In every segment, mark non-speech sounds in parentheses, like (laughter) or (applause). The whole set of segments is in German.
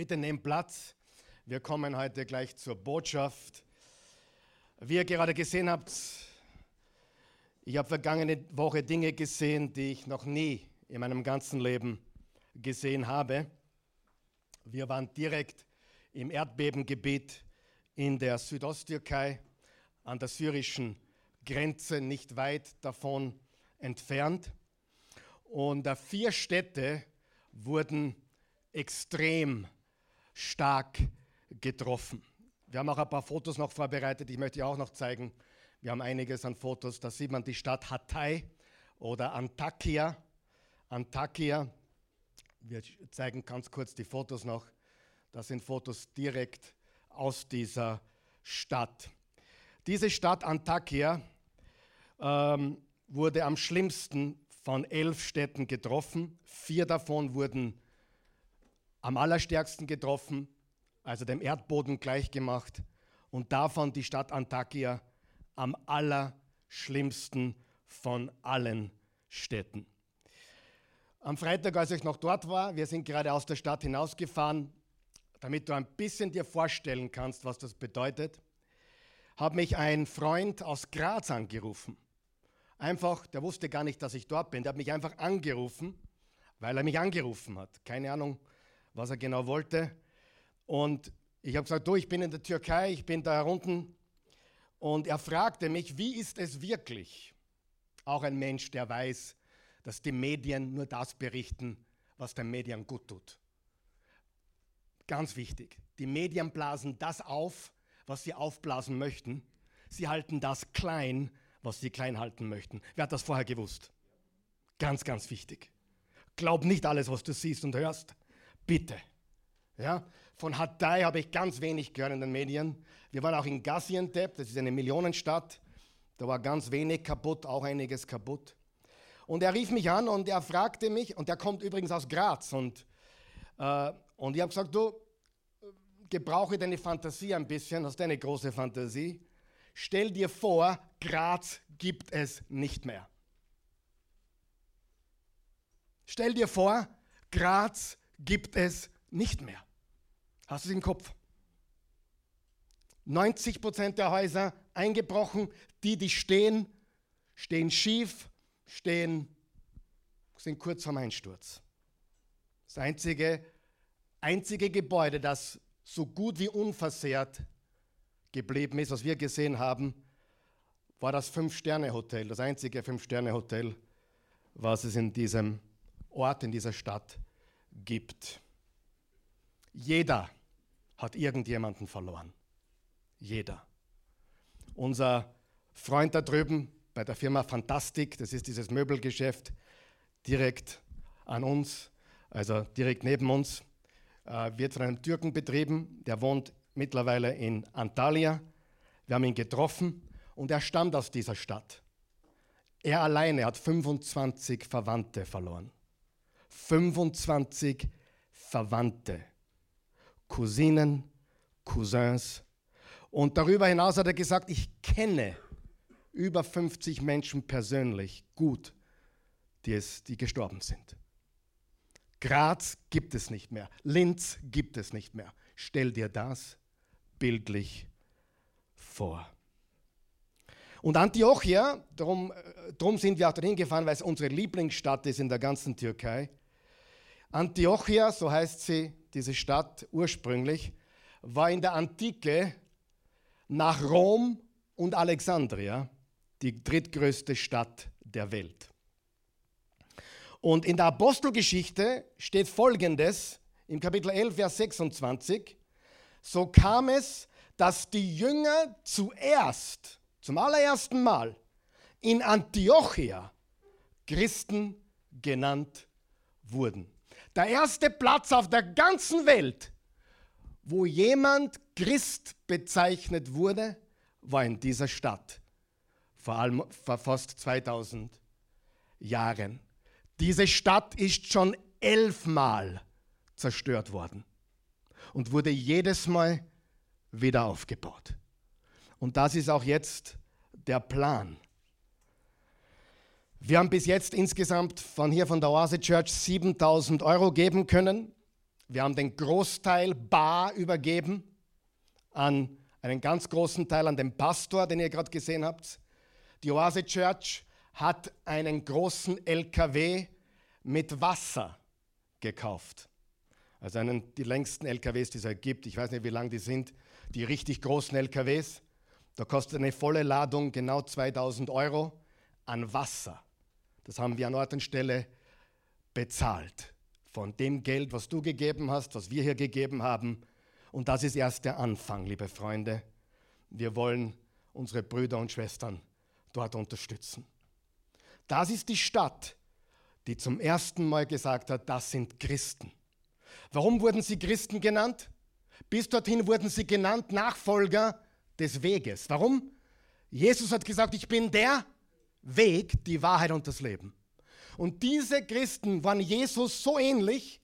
Bitte nehmt Platz. Wir kommen heute gleich zur Botschaft. Wie ihr gerade gesehen habt, ich habe vergangene Woche Dinge gesehen, die ich noch nie in meinem ganzen Leben gesehen habe. Wir waren direkt im Erdbebengebiet in der Südosttürkei an der syrischen Grenze, nicht weit davon entfernt. Und vier Städte wurden extrem stark getroffen. Wir haben auch ein paar Fotos noch vorbereitet, ich möchte auch noch zeigen. Wir haben einiges an Fotos. Da sieht man die Stadt Hatay oder Antakya. Antakya. Wir zeigen ganz kurz die Fotos noch. Das sind Fotos direkt aus dieser Stadt. Diese Stadt Antakya ähm, wurde am schlimmsten von elf Städten getroffen. Vier davon wurden am allerstärksten getroffen, also dem Erdboden gleichgemacht. Und davon die Stadt Antakya am allerschlimmsten von allen Städten. Am Freitag, als ich noch dort war, wir sind gerade aus der Stadt hinausgefahren, damit du ein bisschen dir vorstellen kannst, was das bedeutet, hat mich ein Freund aus Graz angerufen. Einfach, der wusste gar nicht, dass ich dort bin. Der hat mich einfach angerufen, weil er mich angerufen hat. Keine Ahnung, was er genau wollte. Und ich habe gesagt, du, ich bin in der Türkei, ich bin da unten. Und er fragte mich, wie ist es wirklich? Auch ein Mensch, der weiß, dass die Medien nur das berichten, was den Medien gut tut. Ganz wichtig. Die Medien blasen das auf, was sie aufblasen möchten. Sie halten das klein, was sie klein halten möchten. Wer hat das vorher gewusst? Ganz, ganz wichtig. Glaub nicht alles, was du siehst und hörst. Bitte. Ja? Von Hatay habe ich ganz wenig gehört in den Medien. Wir waren auch in Gaziantep, das ist eine Millionenstadt. Da war ganz wenig kaputt, auch einiges kaputt. Und er rief mich an und er fragte mich, und er kommt übrigens aus Graz. Und, äh, und ich habe gesagt, du, gebrauche deine Fantasie ein bisschen, hast eine große Fantasie. Stell dir vor, Graz gibt es nicht mehr. Stell dir vor, Graz gibt es nicht mehr. Hast du es im Kopf? 90 Prozent der Häuser eingebrochen, die, die stehen, stehen schief, stehen, sind kurz vorm Einsturz. Das einzige, einzige Gebäude, das so gut wie unversehrt geblieben ist, was wir gesehen haben, war das Fünf-Sterne-Hotel, das einzige Fünf-Sterne-Hotel, was es in diesem Ort, in dieser Stadt gibt. Jeder hat irgendjemanden verloren. Jeder. Unser Freund da drüben bei der Firma Fantastik, das ist dieses Möbelgeschäft direkt an uns, also direkt neben uns, äh, wird von einem Türken betrieben, der wohnt mittlerweile in Antalya. Wir haben ihn getroffen und er stammt aus dieser Stadt. Er alleine hat 25 Verwandte verloren. 25 Verwandte. Cousinen, Cousins. Und darüber hinaus hat er gesagt, ich kenne über 50 Menschen persönlich gut, die, es, die gestorben sind. Graz gibt es nicht mehr. Linz gibt es nicht mehr. Stell dir das bildlich vor. Und Antiochia, darum, äh, darum sind wir auch dahin gefahren, weil es unsere Lieblingsstadt ist in der ganzen Türkei. Antiochia, so heißt sie, diese Stadt ursprünglich, war in der Antike nach Rom und Alexandria die drittgrößte Stadt der Welt. Und in der Apostelgeschichte steht folgendes im Kapitel 11, Vers 26. So kam es, dass die Jünger zuerst, zum allerersten Mal, in Antiochia Christen genannt wurden. Der erste Platz auf der ganzen Welt, wo jemand Christ bezeichnet wurde, war in dieser Stadt. Vor allem vor fast 2000 Jahren. Diese Stadt ist schon elfmal zerstört worden und wurde jedes Mal wieder aufgebaut. Und das ist auch jetzt der Plan. Wir haben bis jetzt insgesamt von hier von der Oase Church 7000 Euro geben können. Wir haben den Großteil bar übergeben an einen ganz großen Teil an den Pastor, den ihr gerade gesehen habt. Die Oase Church hat einen großen LKW mit Wasser gekauft. Also einen, die längsten LKWs, die es halt gibt. Ich weiß nicht, wie lang die sind. Die richtig großen LKWs. Da kostet eine volle Ladung genau 2000 Euro an Wasser. Das haben wir an Ort und Stelle bezahlt. Von dem Geld, was du gegeben hast, was wir hier gegeben haben. Und das ist erst der Anfang, liebe Freunde. Wir wollen unsere Brüder und Schwestern dort unterstützen. Das ist die Stadt, die zum ersten Mal gesagt hat, das sind Christen. Warum wurden sie Christen genannt? Bis dorthin wurden sie genannt Nachfolger des Weges. Warum? Jesus hat gesagt, ich bin der Weg, die Wahrheit und das Leben. Und diese Christen waren Jesus so ähnlich,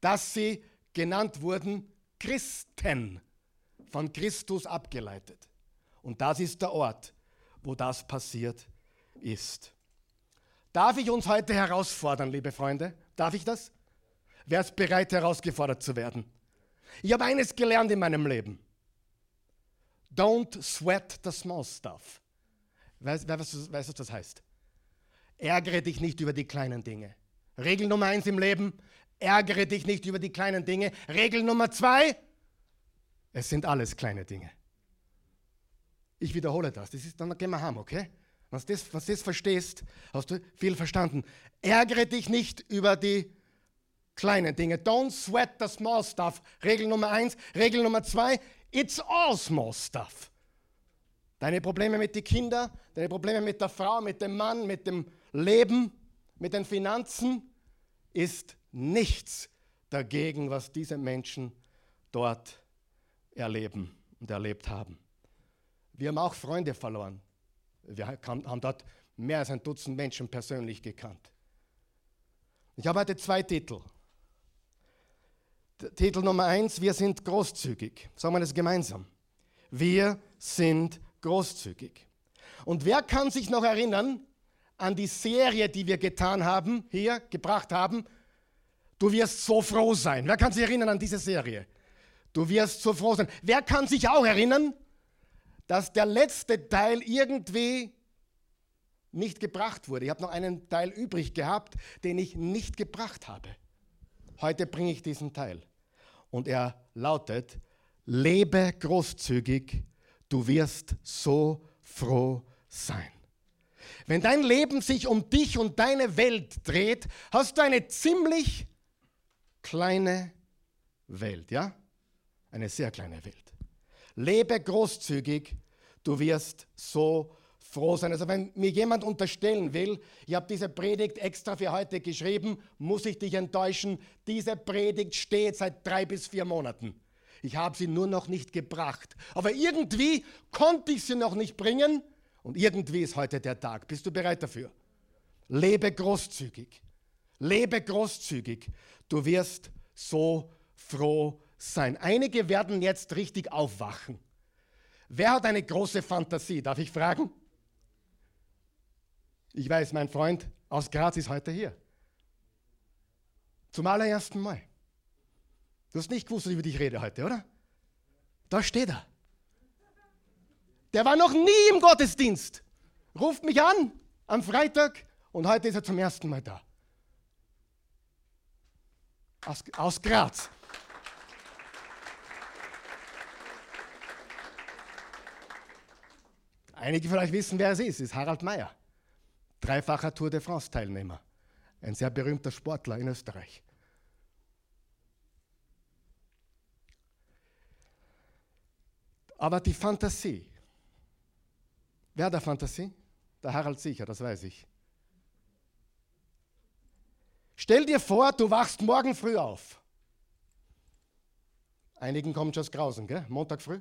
dass sie genannt wurden Christen, von Christus abgeleitet. Und das ist der Ort, wo das passiert ist. Darf ich uns heute herausfordern, liebe Freunde? Darf ich das? Wer ist bereit, herausgefordert zu werden? Ich habe eines gelernt in meinem Leben. Don't sweat the small stuff. Weißt du, was das heißt? Ärgere dich nicht über die kleinen Dinge. Regel Nummer eins im Leben, ärgere dich nicht über die kleinen Dinge. Regel Nummer zwei, es sind alles kleine Dinge. Ich wiederhole das, das ist, dann gehen wir heim, okay? Was das, was das verstehst, hast du viel verstanden. Ärgere dich nicht über die kleinen Dinge. Don't sweat the small stuff. Regel Nummer eins. Regel Nummer zwei, it's all small stuff. Deine Probleme mit den Kindern, deine Probleme mit der Frau, mit dem Mann, mit dem Leben, mit den Finanzen, ist nichts dagegen, was diese Menschen dort erleben und erlebt haben. Wir haben auch Freunde verloren. Wir haben dort mehr als ein Dutzend Menschen persönlich gekannt. Ich habe heute zwei Titel. Titel Nummer eins, wir sind großzügig. Sagen wir das gemeinsam. Wir sind großzügig. Und wer kann sich noch erinnern an die Serie, die wir getan haben, hier gebracht haben? Du wirst so froh sein. Wer kann sich erinnern an diese Serie? Du wirst so froh sein. Wer kann sich auch erinnern, dass der letzte Teil irgendwie nicht gebracht wurde? Ich habe noch einen Teil übrig gehabt, den ich nicht gebracht habe. Heute bringe ich diesen Teil. Und er lautet, lebe großzügig, du wirst so froh sein. Wenn dein Leben sich um dich und deine Welt dreht, hast du eine ziemlich kleine Welt, ja? Eine sehr kleine Welt. Lebe großzügig, du wirst so froh sein. Also wenn mir jemand unterstellen will, ich habe diese Predigt extra für heute geschrieben, muss ich dich enttäuschen. Diese Predigt steht seit drei bis vier Monaten. Ich habe sie nur noch nicht gebracht. Aber irgendwie konnte ich sie noch nicht bringen und irgendwie ist heute der Tag. Bist du bereit dafür? Lebe großzügig. Lebe großzügig. Du wirst so froh sein. Einige werden jetzt richtig aufwachen. Wer hat eine große Fantasie? Darf ich fragen? Ich weiß, mein Freund aus Graz ist heute hier. Zum allerersten Mal. Du hast nicht gewusst, über dich rede heute, oder? Da steht er. Der war noch nie im Gottesdienst. Ruft mich an am Freitag und heute ist er zum ersten Mal da. Aus, aus Graz. Einige vielleicht wissen, wer es ist. Es ist Harald Meyer, dreifacher Tour de France-Teilnehmer, ein sehr berühmter Sportler in Österreich. Aber die Fantasie, wer hat der Fantasie? Der Harald sicher, das weiß ich. Stell dir vor, du wachst morgen früh auf. Einigen kommt schon das Grausen, gell? Montag früh.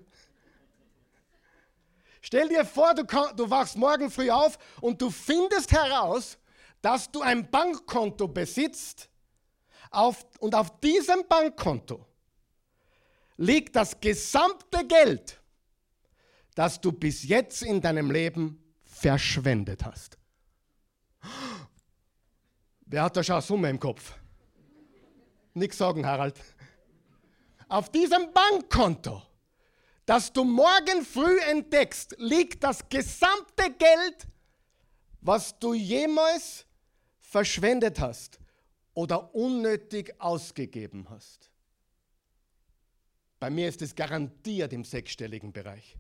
Stell dir vor, du, du wachst morgen früh auf und du findest heraus, dass du ein Bankkonto besitzt auf, und auf diesem Bankkonto liegt das gesamte Geld, das du bis jetzt in deinem Leben verschwendet hast. Wer hat da schon eine Summe im Kopf? Nichts sagen, Harald. Auf diesem Bankkonto, das du morgen früh entdeckst, liegt das gesamte Geld, was du jemals verschwendet hast oder unnötig ausgegeben hast. Bei mir ist es garantiert im sechsstelligen Bereich.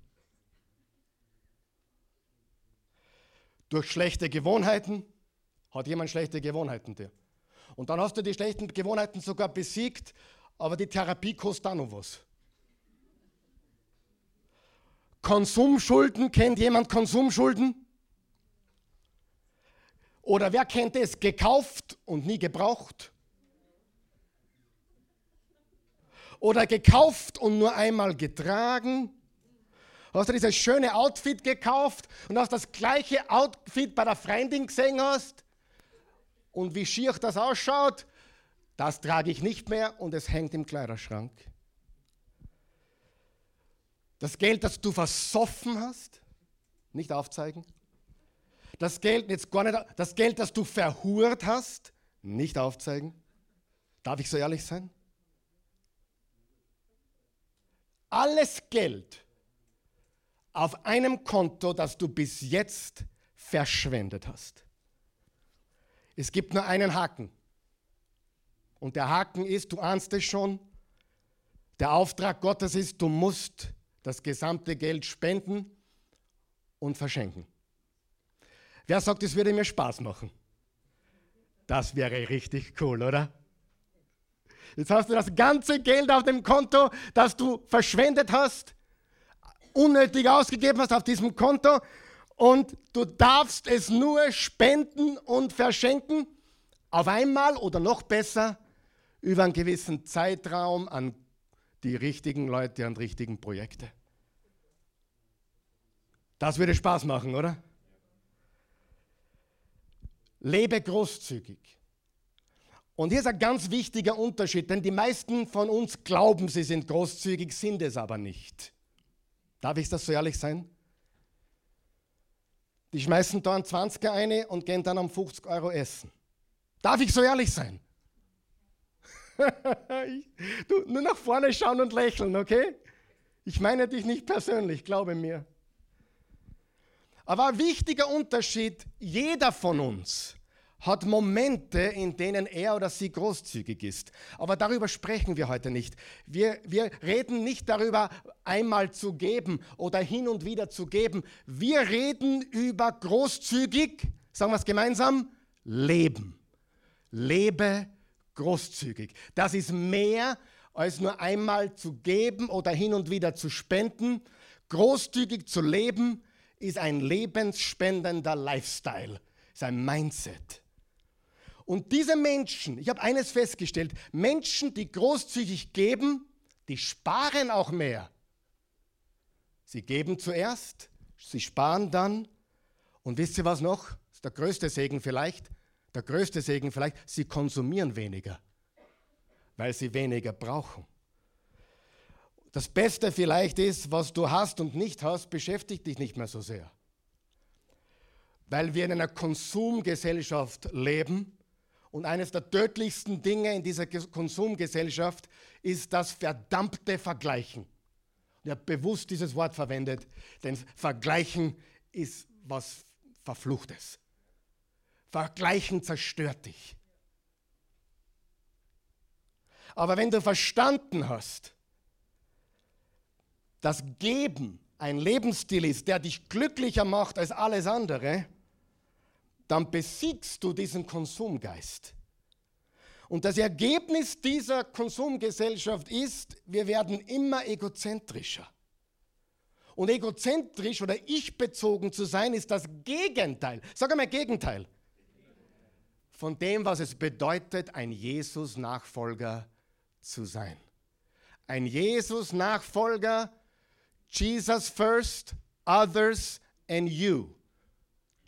Durch schlechte Gewohnheiten hat jemand schlechte Gewohnheiten dir. Und dann hast du die schlechten Gewohnheiten sogar besiegt, aber die Therapie kostet auch noch was. Konsumschulden, kennt jemand Konsumschulden? Oder wer kennt es? Gekauft und nie gebraucht? Oder gekauft und nur einmal getragen? Hast du dieses schöne Outfit gekauft und hast das gleiche Outfit bei der Freundin gesehen hast? Und wie schier das ausschaut, das trage ich nicht mehr und es hängt im Kleiderschrank. Das Geld, das du versoffen hast, nicht aufzeigen. Das Geld, jetzt gar nicht, das Geld, das du verhurt hast, nicht aufzeigen. Darf ich so ehrlich sein? Alles Geld auf einem Konto, das du bis jetzt verschwendet hast. Es gibt nur einen Haken. Und der Haken ist, du ahnst es schon, der Auftrag Gottes ist, du musst das gesamte Geld spenden und verschenken. Wer sagt, es würde mir Spaß machen? Das wäre richtig cool, oder? Jetzt hast du das ganze Geld auf dem Konto, das du verschwendet hast, unnötig ausgegeben hast auf diesem Konto und du darfst es nur spenden und verschenken, auf einmal oder noch besser über einen gewissen Zeitraum an die richtigen Leute, an richtigen Projekte. Das würde Spaß machen, oder? Lebe großzügig. Und hier ist ein ganz wichtiger Unterschied, denn die meisten von uns glauben, sie sind großzügig, sind es aber nicht. Darf ich das so ehrlich sein? Die schmeißen da einen 20er eine und gehen dann um 50 Euro essen. Darf ich so ehrlich sein? (laughs) du, nur nach vorne schauen und lächeln, okay? Ich meine dich nicht persönlich, glaube mir. Aber ein wichtiger Unterschied, jeder von uns hat Momente, in denen er oder sie großzügig ist. Aber darüber sprechen wir heute nicht. Wir, wir reden nicht darüber, einmal zu geben oder hin und wieder zu geben. Wir reden über großzügig, sagen wir es gemeinsam, leben. Lebe großzügig. Das ist mehr als nur einmal zu geben oder hin und wieder zu spenden. Großzügig zu leben ist ein lebensspendender Lifestyle, ist ein Mindset. Und diese Menschen, ich habe eines festgestellt, Menschen, die großzügig geben, die sparen auch mehr. Sie geben zuerst, sie sparen dann und wisst ihr was noch? Das ist der größte Segen vielleicht. Der größte Segen vielleicht, sie konsumieren weniger, weil sie weniger brauchen. Das Beste vielleicht ist, was du hast und nicht hast, beschäftigt dich nicht mehr so sehr. Weil wir in einer Konsumgesellschaft leben, und eines der tödlichsten Dinge in dieser Konsumgesellschaft ist das verdammte Vergleichen. Ich habe bewusst dieses Wort verwendet, denn Vergleichen ist was Verfluchtes. Vergleichen zerstört dich. Aber wenn du verstanden hast, dass Geben ein Lebensstil ist, der dich glücklicher macht als alles andere, dann besiegst du diesen Konsumgeist. Und das Ergebnis dieser Konsumgesellschaft ist, wir werden immer egozentrischer. Und egozentrisch oder ich-bezogen zu sein, ist das Gegenteil. Sag einmal Gegenteil. Von dem, was es bedeutet, ein Jesus-Nachfolger zu sein. Ein Jesus-Nachfolger, Jesus first, others and you.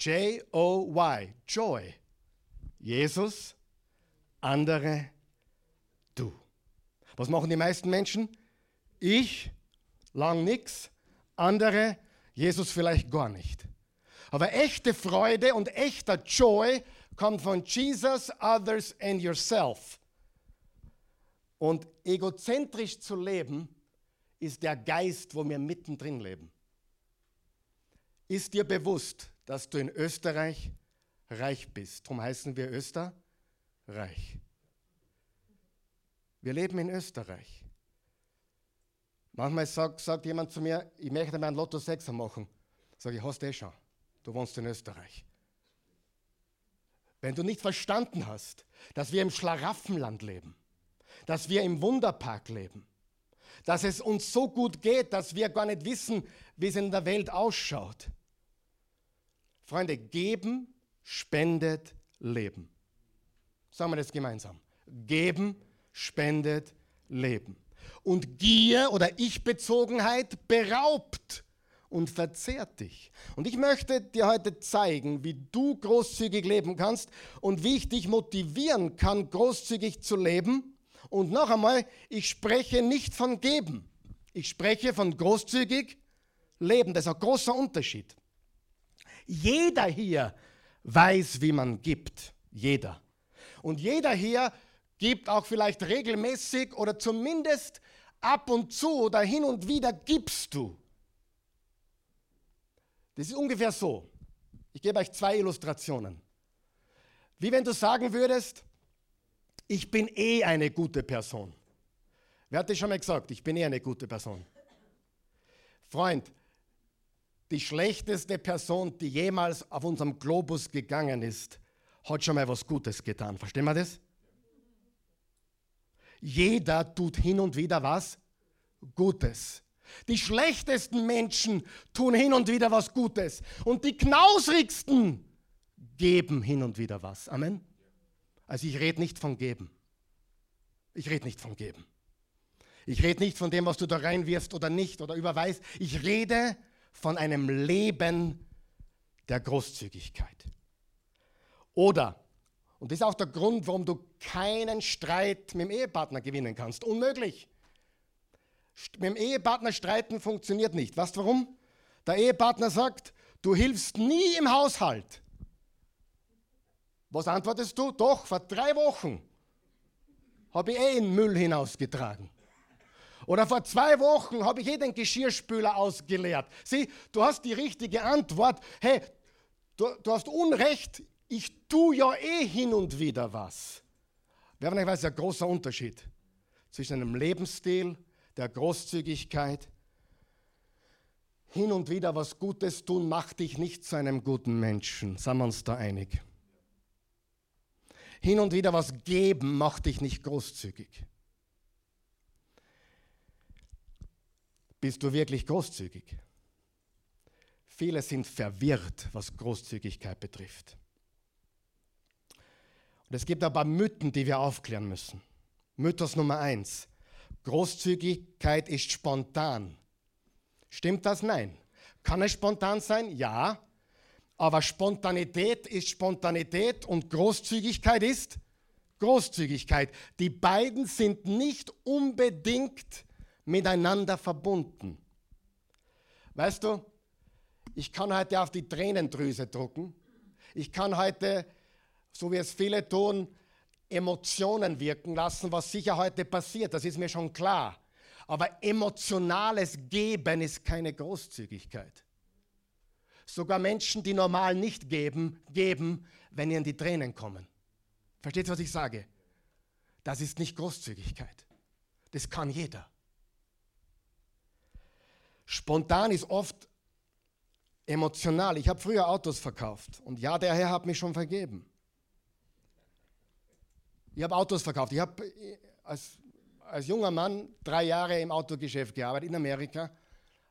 J-O-Y, Joy. Jesus, andere, du. Was machen die meisten Menschen? Ich, lang nix, andere, Jesus vielleicht gar nicht. Aber echte Freude und echter Joy kommt von Jesus, others and yourself. Und egozentrisch zu leben, ist der Geist, wo wir mittendrin leben. Ist dir bewusst, dass du in Österreich reich bist? Darum heißen wir Österreich. Wir leben in Österreich. Manchmal sagt, sagt jemand zu mir, ich möchte mir ein Lotto 6 machen. Sag ich, hast du eh schon. Du wohnst in Österreich. Wenn du nicht verstanden hast, dass wir im Schlaraffenland leben, dass wir im Wunderpark leben, dass es uns so gut geht, dass wir gar nicht wissen, wie es in der Welt ausschaut. Freunde, geben spendet Leben. Sagen wir das gemeinsam. Geben spendet Leben. Und Gier oder Ich-Bezogenheit beraubt und verzehrt dich. Und ich möchte dir heute zeigen, wie du großzügig leben kannst und wie ich dich motivieren kann, großzügig zu leben. Und noch einmal, ich spreche nicht von geben. Ich spreche von großzügig leben. Das ist ein großer Unterschied. Jeder hier weiß, wie man gibt. Jeder. Und jeder hier gibt auch vielleicht regelmäßig oder zumindest ab und zu oder hin und wieder gibst du. Das ist ungefähr so. Ich gebe euch zwei Illustrationen. Wie wenn du sagen würdest, ich bin eh eine gute Person. Wer hat das schon mal gesagt? Ich bin eh eine gute Person. Freund, die schlechteste Person, die jemals auf unserem Globus gegangen ist, hat schon mal was Gutes getan. Verstehen wir das? Jeder tut hin und wieder was Gutes. Die schlechtesten Menschen tun hin und wieder was Gutes. Und die knausrigsten geben hin und wieder was. Amen. Also ich rede nicht von geben. Ich rede nicht von geben. Ich rede nicht von dem, was du da reinwirfst oder nicht oder überweist. Ich rede von einem Leben der Großzügigkeit. Oder, und das ist auch der Grund, warum du keinen Streit mit dem Ehepartner gewinnen kannst. Unmöglich. Mit dem Ehepartner streiten funktioniert nicht. Weißt du warum? Der Ehepartner sagt, du hilfst nie im Haushalt. Was antwortest du? Doch, vor drei Wochen habe ich eh den Müll hinausgetragen. Oder vor zwei Wochen habe ich eh den Geschirrspüler ausgeleert. Sieh, du hast die richtige Antwort. Hey, du, du hast Unrecht, ich tue ja eh hin und wieder was. Wer von euch weiß, ein großer Unterschied zwischen einem Lebensstil, der Großzügigkeit, hin und wieder was Gutes tun, macht dich nicht zu einem guten Menschen. Sind wir uns da einig? Hin und wieder was geben, macht dich nicht großzügig. Bist du wirklich großzügig? Viele sind verwirrt, was Großzügigkeit betrifft. Und es gibt paar Mythen, die wir aufklären müssen. Mythos Nummer eins. Großzügigkeit ist spontan. Stimmt das? Nein. Kann es spontan sein? Ja. Aber Spontanität ist Spontanität und Großzügigkeit ist Großzügigkeit. Die beiden sind nicht unbedingt miteinander verbunden. Weißt du, ich kann heute auf die Tränendrüse drucken. Ich kann heute so wie es viele tun, Emotionen wirken lassen, was sicher heute passiert, das ist mir schon klar. Aber emotionales Geben ist keine Großzügigkeit. Sogar Menschen, die normal nicht geben, geben, wenn ihnen die Tränen kommen. Versteht ihr, was ich sage? Das ist nicht Großzügigkeit. Das kann jeder. Spontan ist oft emotional. Ich habe früher Autos verkauft und ja, der Herr hat mich schon vergeben. Ich habe Autos verkauft. Ich habe äh, als, als junger Mann drei Jahre im Autogeschäft gearbeitet in Amerika,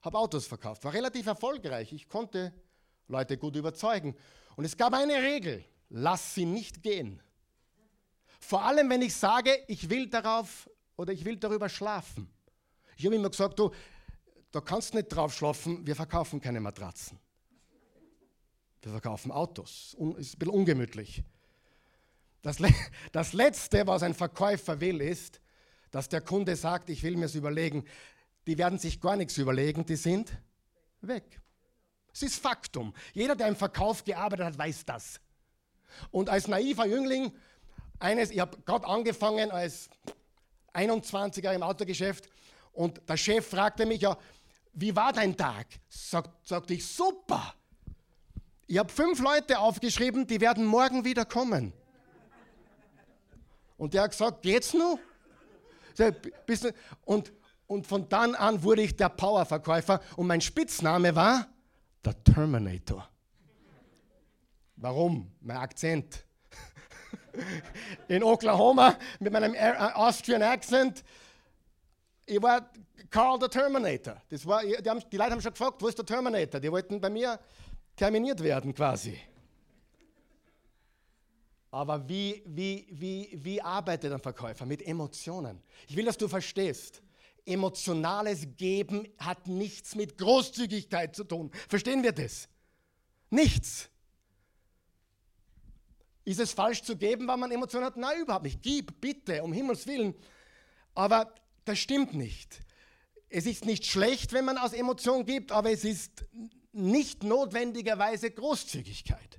habe Autos verkauft. War relativ erfolgreich. Ich konnte Leute gut überzeugen. Und es gab eine Regel: Lass sie nicht gehen. Vor allem, wenn ich sage, ich will darauf oder ich will darüber schlafen. Ich habe immer gesagt, du, da kannst du nicht drauf schlafen, wir verkaufen keine Matratzen. Wir verkaufen Autos. Ist ein bisschen ungemütlich. Das, (laughs) das Letzte, was ein Verkäufer will, ist, dass der Kunde sagt, ich will mir es überlegen. Die werden sich gar nichts überlegen, die sind weg. Es ist Faktum. Jeder, der im Verkauf gearbeitet hat, weiß das. Und als naiver Jüngling, eines, ich habe gerade angefangen als, 21er im Autogeschäft und der Chef fragte mich ja, wie war dein Tag? Sagt, sagte ich, super. Ich habe fünf Leute aufgeschrieben, die werden morgen wieder kommen. Und der hat gesagt, geht's noch? Und, und von dann an wurde ich der Powerverkäufer und mein Spitzname war der Terminator. Warum? Mein Akzent. (laughs) In Oklahoma mit meinem Austrian Accent. Ich war Carl the Terminator. Das war, die, haben, die Leute haben schon gefragt, wo ist der Terminator? Die wollten bei mir terminiert werden quasi. Aber wie, wie, wie, wie arbeitet ein Verkäufer? Mit Emotionen. Ich will, dass du verstehst. Emotionales Geben hat nichts mit Großzügigkeit zu tun. Verstehen wir das? Nichts. Ist es falsch zu geben, weil man Emotionen hat? Nein, überhaupt nicht. Gib, bitte, um Himmels Willen. Aber das stimmt nicht. Es ist nicht schlecht, wenn man aus Emotionen gibt, aber es ist nicht notwendigerweise Großzügigkeit.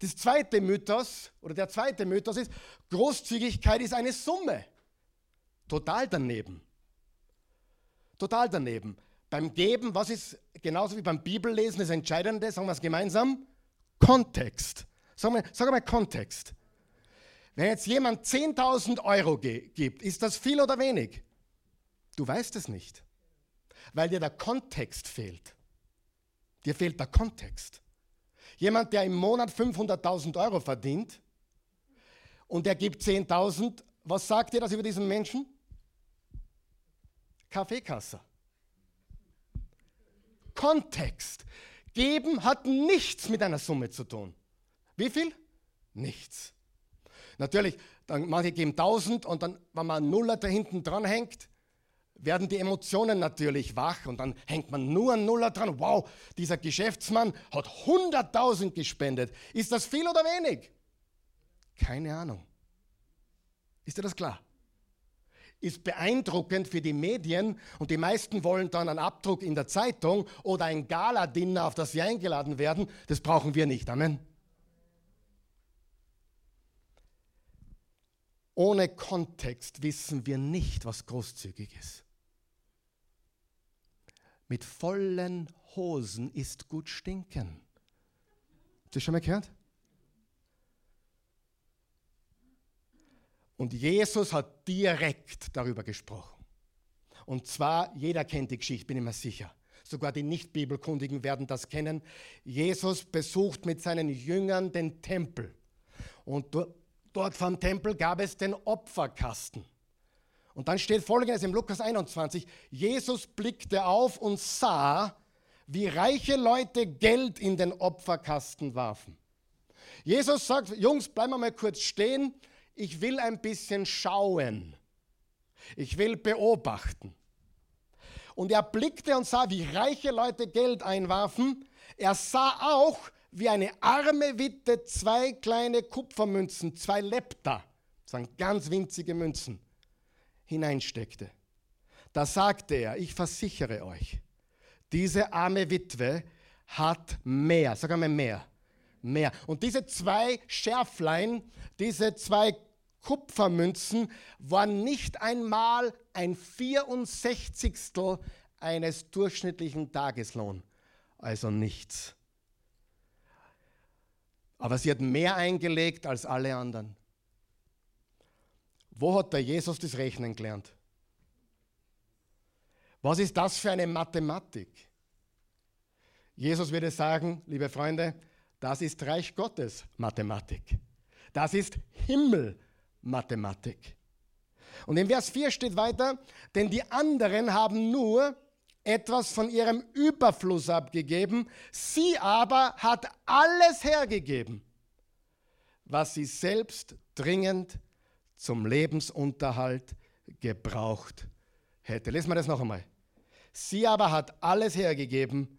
Das zweite Mythos oder der zweite Mythos ist, Großzügigkeit ist eine Summe. Total daneben. Total daneben. Beim Geben, was ist genauso wie beim Bibellesen das Entscheidende, sagen wir es gemeinsam? Kontext. Sag mal, sag mal Kontext. Wenn jetzt jemand 10.000 Euro gibt, ist das viel oder wenig? Du weißt es nicht, weil dir der Kontext fehlt. Dir fehlt der Kontext. Jemand, der im Monat 500.000 Euro verdient und der gibt 10.000, was sagt ihr das über diesen Menschen? Kaffeekasse. Kontext. Geben hat nichts mit einer Summe zu tun. Wie viel? Nichts. Natürlich, dann manche geben 1000 und dann, wenn man einen Nuller da hinten dran hängt, werden die Emotionen natürlich wach und dann hängt man nur einen Nuller dran. Wow, dieser Geschäftsmann hat 100.000 gespendet. Ist das viel oder wenig? Keine Ahnung. Ist dir das klar? Ist beeindruckend für die Medien und die meisten wollen dann einen Abdruck in der Zeitung oder ein Gala-Dinner, auf das sie eingeladen werden. Das brauchen wir nicht. Amen. Ohne Kontext wissen wir nicht, was großzügig ist. Mit vollen Hosen ist gut stinken. Habt ihr schon mal gehört? Und Jesus hat direkt darüber gesprochen. Und zwar, jeder kennt die Geschichte, bin ich mir sicher. Sogar die Nicht-Bibelkundigen werden das kennen. Jesus besucht mit seinen Jüngern den Tempel. Und dort vom Tempel gab es den Opferkasten. Und dann steht folgendes im Lukas 21, Jesus blickte auf und sah, wie reiche Leute Geld in den Opferkasten warfen. Jesus sagt, Jungs, bleiben wir mal kurz stehen, ich will ein bisschen schauen. Ich will beobachten. Und er blickte und sah, wie reiche Leute Geld einwarfen. Er sah auch, wie eine arme Witte zwei kleine Kupfermünzen, zwei Lepta, das sind ganz winzige Münzen, hineinsteckte. Da sagte er, ich versichere euch, diese arme Witwe hat mehr, sag einmal mehr, mehr. Und diese zwei Schärflein, diese zwei Kupfermünzen waren nicht einmal ein 64. eines durchschnittlichen Tageslohn, also nichts. Aber sie hat mehr eingelegt als alle anderen. Wo hat der Jesus das Rechnen gelernt? Was ist das für eine Mathematik? Jesus würde sagen, liebe Freunde, das ist Reich Gottes Mathematik. Das ist Himmelmathematik. Und in Vers 4 steht weiter, denn die anderen haben nur etwas von ihrem Überfluss abgegeben, sie aber hat alles hergegeben, was sie selbst dringend zum Lebensunterhalt gebraucht hätte. Lesen wir das noch einmal. Sie aber hat alles hergegeben,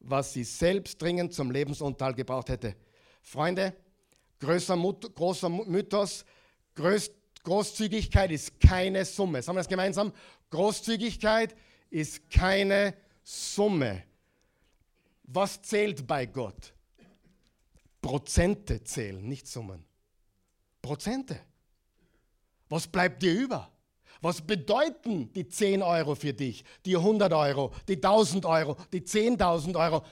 was sie selbst dringend zum Lebensunterhalt gebraucht hätte. Freunde, größer, Mut, großer Mythos, Groß, Großzügigkeit ist keine Summe. Sagen wir das gemeinsam? Großzügigkeit ist keine Summe. Was zählt bei Gott? Prozente zählen, nicht Summen. Prozente. Was bleibt dir über? Was bedeuten die 10 Euro für dich, die 100 Euro, die 1000 Euro, die 10.000 Euro,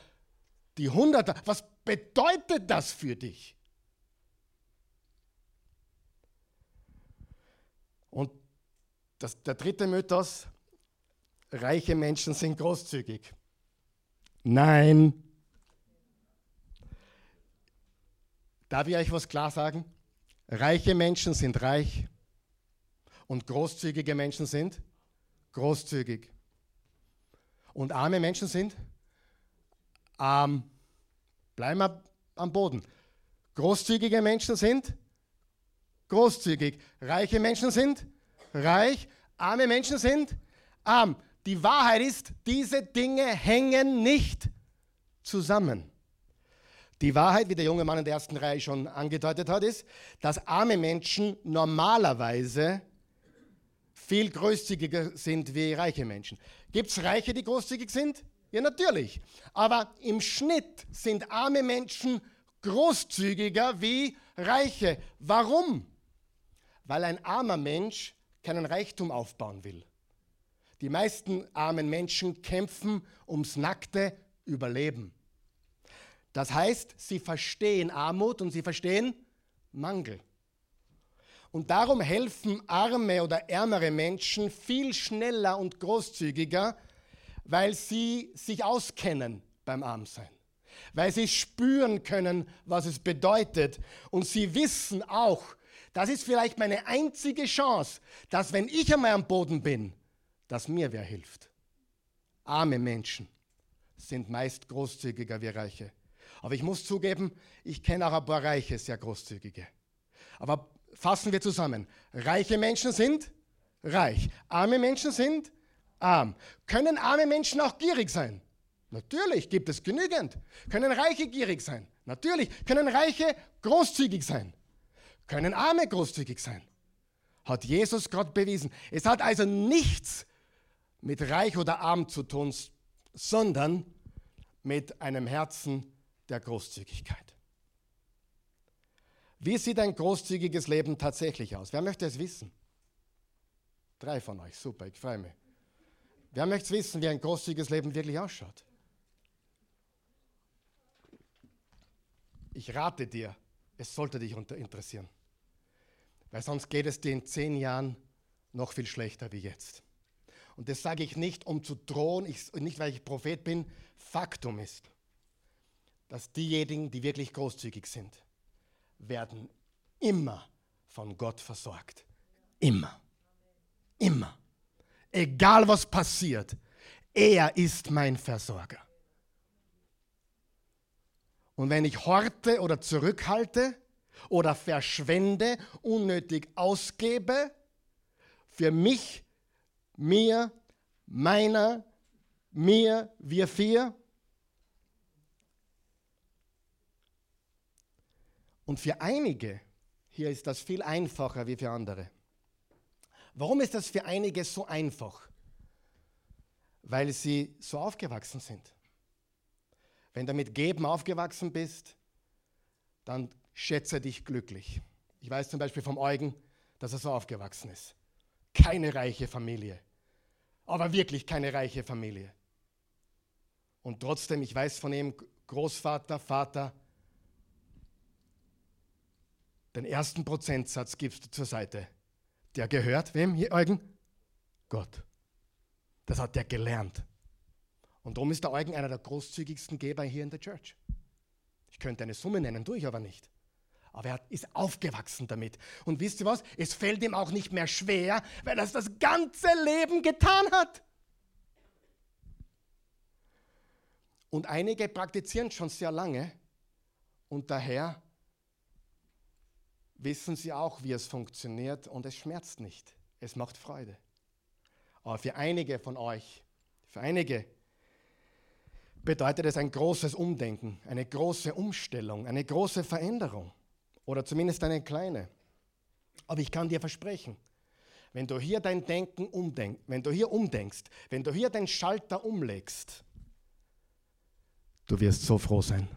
die 100? Was bedeutet das für dich? Und das, der dritte Mythos, reiche Menschen sind großzügig. Nein. Darf ich euch was klar sagen? Reiche Menschen sind reich und großzügige Menschen sind großzügig. Und arme Menschen sind arm. Bleiben wir am Boden. Großzügige Menschen sind großzügig. Reiche Menschen sind reich. Arme Menschen sind arm. Die Wahrheit ist, diese Dinge hängen nicht zusammen. Die Wahrheit, wie der junge Mann in der ersten Reihe schon angedeutet hat, ist, dass arme Menschen normalerweise viel großzügiger sind wie reiche Menschen. Gibt es Reiche, die großzügig sind? Ja, natürlich. Aber im Schnitt sind arme Menschen großzügiger wie reiche. Warum? Weil ein armer Mensch keinen Reichtum aufbauen will. Die meisten armen Menschen kämpfen ums nackte Überleben. Das heißt, sie verstehen Armut und sie verstehen Mangel. Und darum helfen arme oder ärmere Menschen viel schneller und großzügiger, weil sie sich auskennen beim Armsein. Weil sie spüren können, was es bedeutet. Und sie wissen auch, das ist vielleicht meine einzige Chance, dass wenn ich einmal am Boden bin, dass mir wer hilft. Arme Menschen sind meist großzügiger wie Reiche. Aber ich muss zugeben, ich kenne auch ein paar Reiche, sehr großzügige. Aber fassen wir zusammen. Reiche Menschen sind reich. Arme Menschen sind arm. Können arme Menschen auch gierig sein? Natürlich gibt es genügend. Können Reiche gierig sein? Natürlich. Können Reiche großzügig sein? Können Arme großzügig sein? Hat Jesus Gott bewiesen. Es hat also nichts mit reich oder arm zu tun, sondern mit einem Herzen der Großzügigkeit. Wie sieht ein großzügiges Leben tatsächlich aus? Wer möchte es wissen? Drei von euch, super, ich freue mich. Wer möchte wissen, wie ein großzügiges Leben wirklich ausschaut? Ich rate dir, es sollte dich interessieren. Weil sonst geht es dir in zehn Jahren noch viel schlechter wie jetzt. Und das sage ich nicht, um zu drohen, ich, nicht weil ich Prophet bin. Faktum ist, dass diejenigen, die wirklich großzügig sind, werden immer von Gott versorgt. Immer. Immer. Egal was passiert, er ist mein Versorger. Und wenn ich horte oder zurückhalte oder verschwende, unnötig ausgebe, für mich, mir, meiner, mir, wir vier, Und für einige hier ist das viel einfacher wie für andere. Warum ist das für einige so einfach? Weil sie so aufgewachsen sind. Wenn du mit Geben aufgewachsen bist, dann schätze dich glücklich. Ich weiß zum Beispiel vom Eugen, dass er so aufgewachsen ist. Keine reiche Familie, aber wirklich keine reiche Familie. Und trotzdem, ich weiß von ihm, Großvater, Vater, den ersten Prozentsatz gibst du zur Seite. Der gehört wem, hier, Eugen? Gott. Das hat der gelernt. Und darum ist der Eugen einer der großzügigsten Geber hier in der Church. Ich könnte eine Summe nennen, tue ich aber nicht. Aber er ist aufgewachsen damit. Und wisst ihr was? Es fällt ihm auch nicht mehr schwer, weil er es das ganze Leben getan hat. Und einige praktizieren schon sehr lange und daher wissen sie auch, wie es funktioniert und es schmerzt nicht. Es macht Freude. Aber für einige von euch, für einige bedeutet es ein großes Umdenken, eine große Umstellung, eine große Veränderung oder zumindest eine kleine. Aber ich kann dir versprechen, wenn du hier dein Denken umdenkst, wenn du hier umdenkst, wenn du hier den Schalter umlegst, du wirst so froh sein.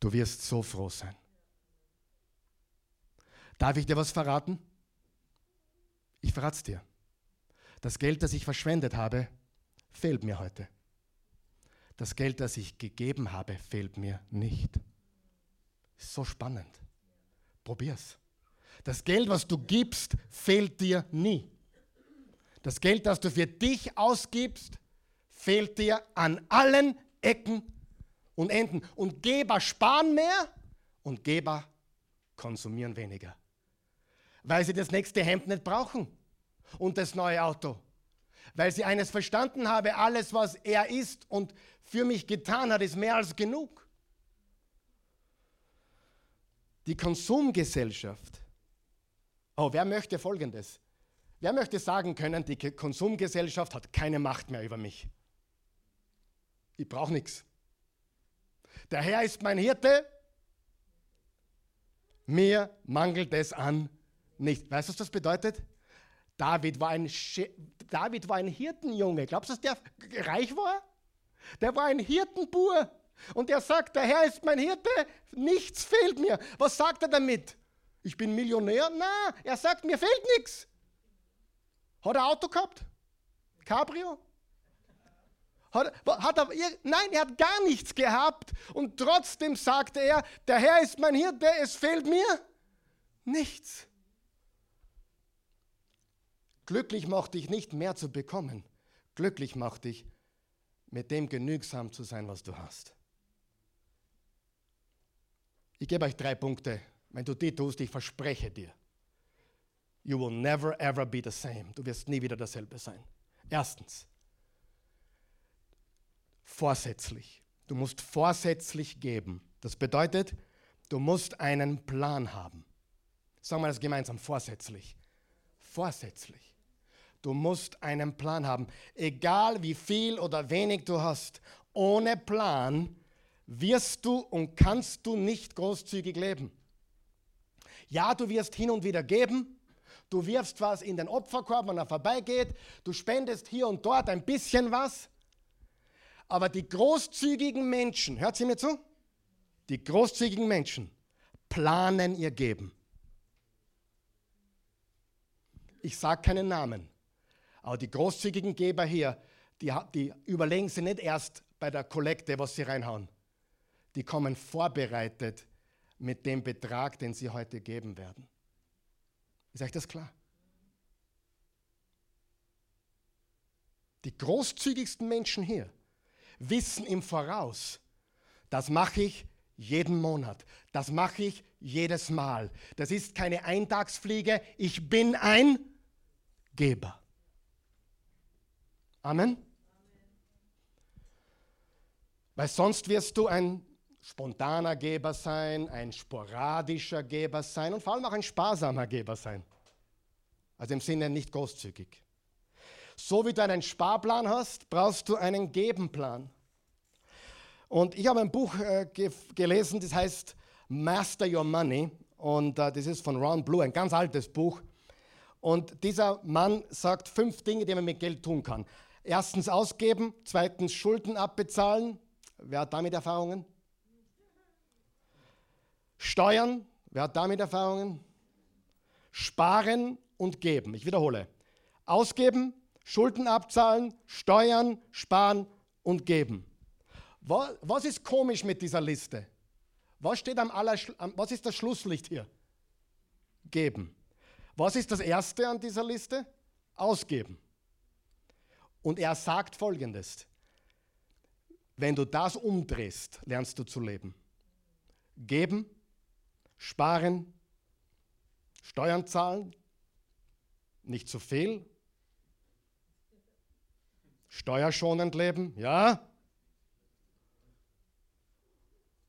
Du wirst so froh sein. Darf ich dir was verraten? Ich verrate dir. Das Geld, das ich verschwendet habe, fehlt mir heute. Das Geld, das ich gegeben habe, fehlt mir nicht. So spannend. Probier's. Das Geld, was du gibst, fehlt dir nie. Das Geld, das du für dich ausgibst, fehlt dir an allen Ecken und Enden. Und Geber sparen mehr und Geber konsumieren weniger. Weil sie das nächste Hemd nicht brauchen und das neue Auto. Weil sie eines verstanden habe, alles, was er ist und für mich getan hat, ist mehr als genug. Die Konsumgesellschaft. Oh, wer möchte Folgendes? Wer möchte sagen können, die Konsumgesellschaft hat keine Macht mehr über mich? Ich brauche nichts. Der Herr ist mein Hirte. Mir mangelt es an nicht. Weißt du, was das bedeutet? David war ein, David war ein Hirtenjunge. Glaubst du, dass der reich war? Der war ein Hirtenbur. Und er sagt, der Herr ist mein Hirte, nichts fehlt mir. Was sagt er damit? Ich bin Millionär? Na, er sagt, mir fehlt nichts. Hat er Auto gehabt? Cabrio? Hat, hat er, nein, er hat gar nichts gehabt. Und trotzdem sagte er, der Herr ist mein Hirte, es fehlt mir nichts. Glücklich macht dich nicht mehr zu bekommen. Glücklich macht dich, mit dem genügsam zu sein, was du hast. Ich gebe euch drei Punkte. Wenn du die tust, ich verspreche dir, you will never ever be the same. Du wirst nie wieder dasselbe sein. Erstens, vorsätzlich. Du musst vorsätzlich geben. Das bedeutet, du musst einen Plan haben. Sagen wir das gemeinsam, vorsätzlich. Vorsätzlich. Du musst einen Plan haben. Egal wie viel oder wenig du hast, ohne Plan wirst du und kannst du nicht großzügig leben. Ja, du wirst hin und wieder geben. Du wirfst was in den Opferkorb, wenn er vorbeigeht. Du spendest hier und dort ein bisschen was. Aber die großzügigen Menschen, hört sie mir zu? Die großzügigen Menschen planen ihr Geben. Ich sage keinen Namen, aber die großzügigen Geber hier, die, die überlegen sie nicht erst bei der Kollekte, was sie reinhauen. Die kommen vorbereitet mit dem Betrag, den sie heute geben werden. Ist euch das klar? Die großzügigsten Menschen hier wissen im Voraus, das mache ich jeden Monat, das mache ich jedes Mal. Das ist keine Eintagsfliege, ich bin ein Geber. Amen. Weil sonst wirst du ein spontaner Geber sein, ein sporadischer Geber sein und vor allem auch ein sparsamer Geber sein. Also im Sinne nicht großzügig. So wie du einen Sparplan hast, brauchst du einen Gebenplan. Und ich habe ein Buch äh, ge gelesen, das heißt Master Your Money. Und äh, das ist von Ron Blue, ein ganz altes Buch. Und dieser Mann sagt fünf Dinge, die man mit Geld tun kann. Erstens ausgeben, zweitens Schulden abbezahlen. Wer hat damit Erfahrungen? Steuern, wer hat damit Erfahrungen? Sparen und geben. Ich wiederhole. Ausgeben, Schulden abzahlen, Steuern, sparen und geben. Was ist komisch mit dieser Liste? Was steht am aller, was ist das Schlusslicht hier? Geben. Was ist das erste an dieser Liste? Ausgeben. Und er sagt folgendes: Wenn du das umdrehst, lernst du zu leben. Geben, sparen, Steuern zahlen, nicht zu viel, steuerschonend leben, ja?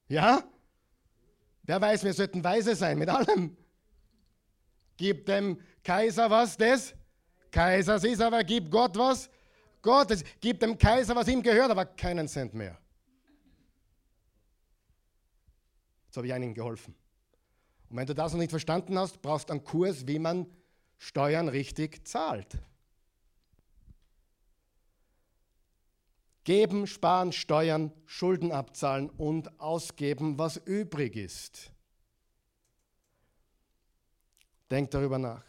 Ja? Wer weiß, wir sollten weise sein mit allem. Gib dem Kaiser was des Kaisers ist, aber gib Gott was Gottes. Gib dem Kaiser, was ihm gehört, aber keinen Cent mehr. Jetzt habe ich einigen geholfen. Und wenn du das noch nicht verstanden hast, brauchst du einen Kurs, wie man Steuern richtig zahlt. Geben, sparen, steuern, Schulden abzahlen und ausgeben, was übrig ist. Denk darüber nach.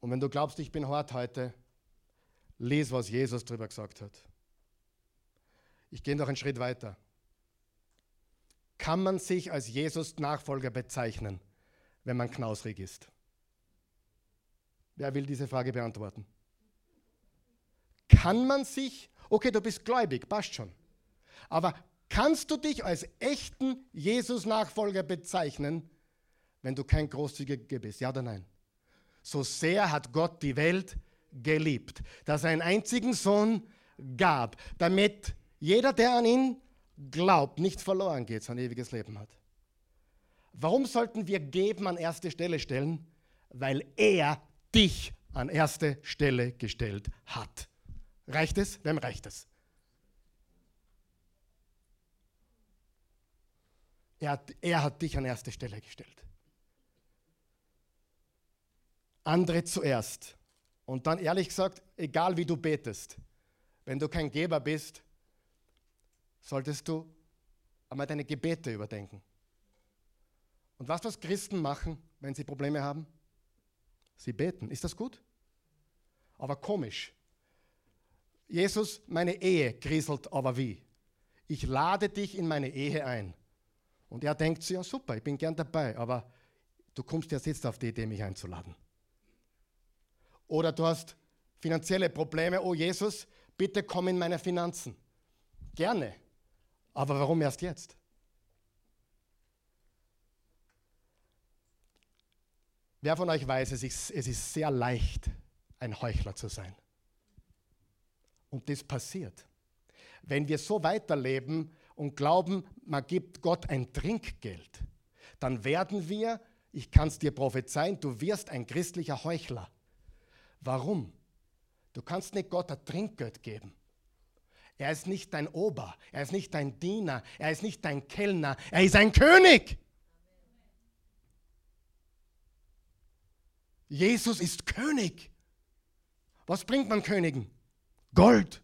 Und wenn du glaubst, ich bin hart heute, lies, was Jesus darüber gesagt hat. Ich gehe noch einen Schritt weiter. Kann man sich als Jesus-Nachfolger bezeichnen, wenn man knausrig ist? Wer will diese Frage beantworten? Kann man sich, okay, du bist gläubig, passt schon, aber kannst du dich als echten Jesus-Nachfolger bezeichnen, wenn du kein Großzügiger bist? Ja oder nein? So sehr hat Gott die Welt geliebt, dass er einen einzigen Sohn gab, damit jeder, der an ihn glaubt, nicht verloren geht, sein ewiges Leben hat. Warum sollten wir geben an erste Stelle stellen? Weil er dich an erste Stelle gestellt hat. Reicht es? Wem reicht es? Er hat, er hat dich an erste Stelle gestellt. Andere zuerst. Und dann ehrlich gesagt, egal wie du betest, wenn du kein Geber bist, solltest du einmal deine Gebete überdenken. Und was was Christen machen, wenn sie Probleme haben? Sie beten. Ist das gut? Aber komisch. Jesus, meine Ehe kriselt aber wie? Ich lade dich in meine Ehe ein. Und er denkt ja super, ich bin gern dabei, aber du kommst ja jetzt auf die Idee, mich einzuladen. Oder du hast finanzielle Probleme, oh Jesus, bitte komm in meine Finanzen. Gerne. Aber warum erst jetzt? Wer von euch weiß, es ist, es ist sehr leicht, ein Heuchler zu sein. Und das passiert. Wenn wir so weiterleben und glauben, man gibt Gott ein Trinkgeld, dann werden wir, ich kann es dir prophezeien, du wirst ein christlicher Heuchler. Warum? Du kannst nicht Gott ein Trinkgeld geben. Er ist nicht dein Ober, er ist nicht dein Diener, er ist nicht dein Kellner, er ist ein König. Jesus ist König. Was bringt man Königen? Gold,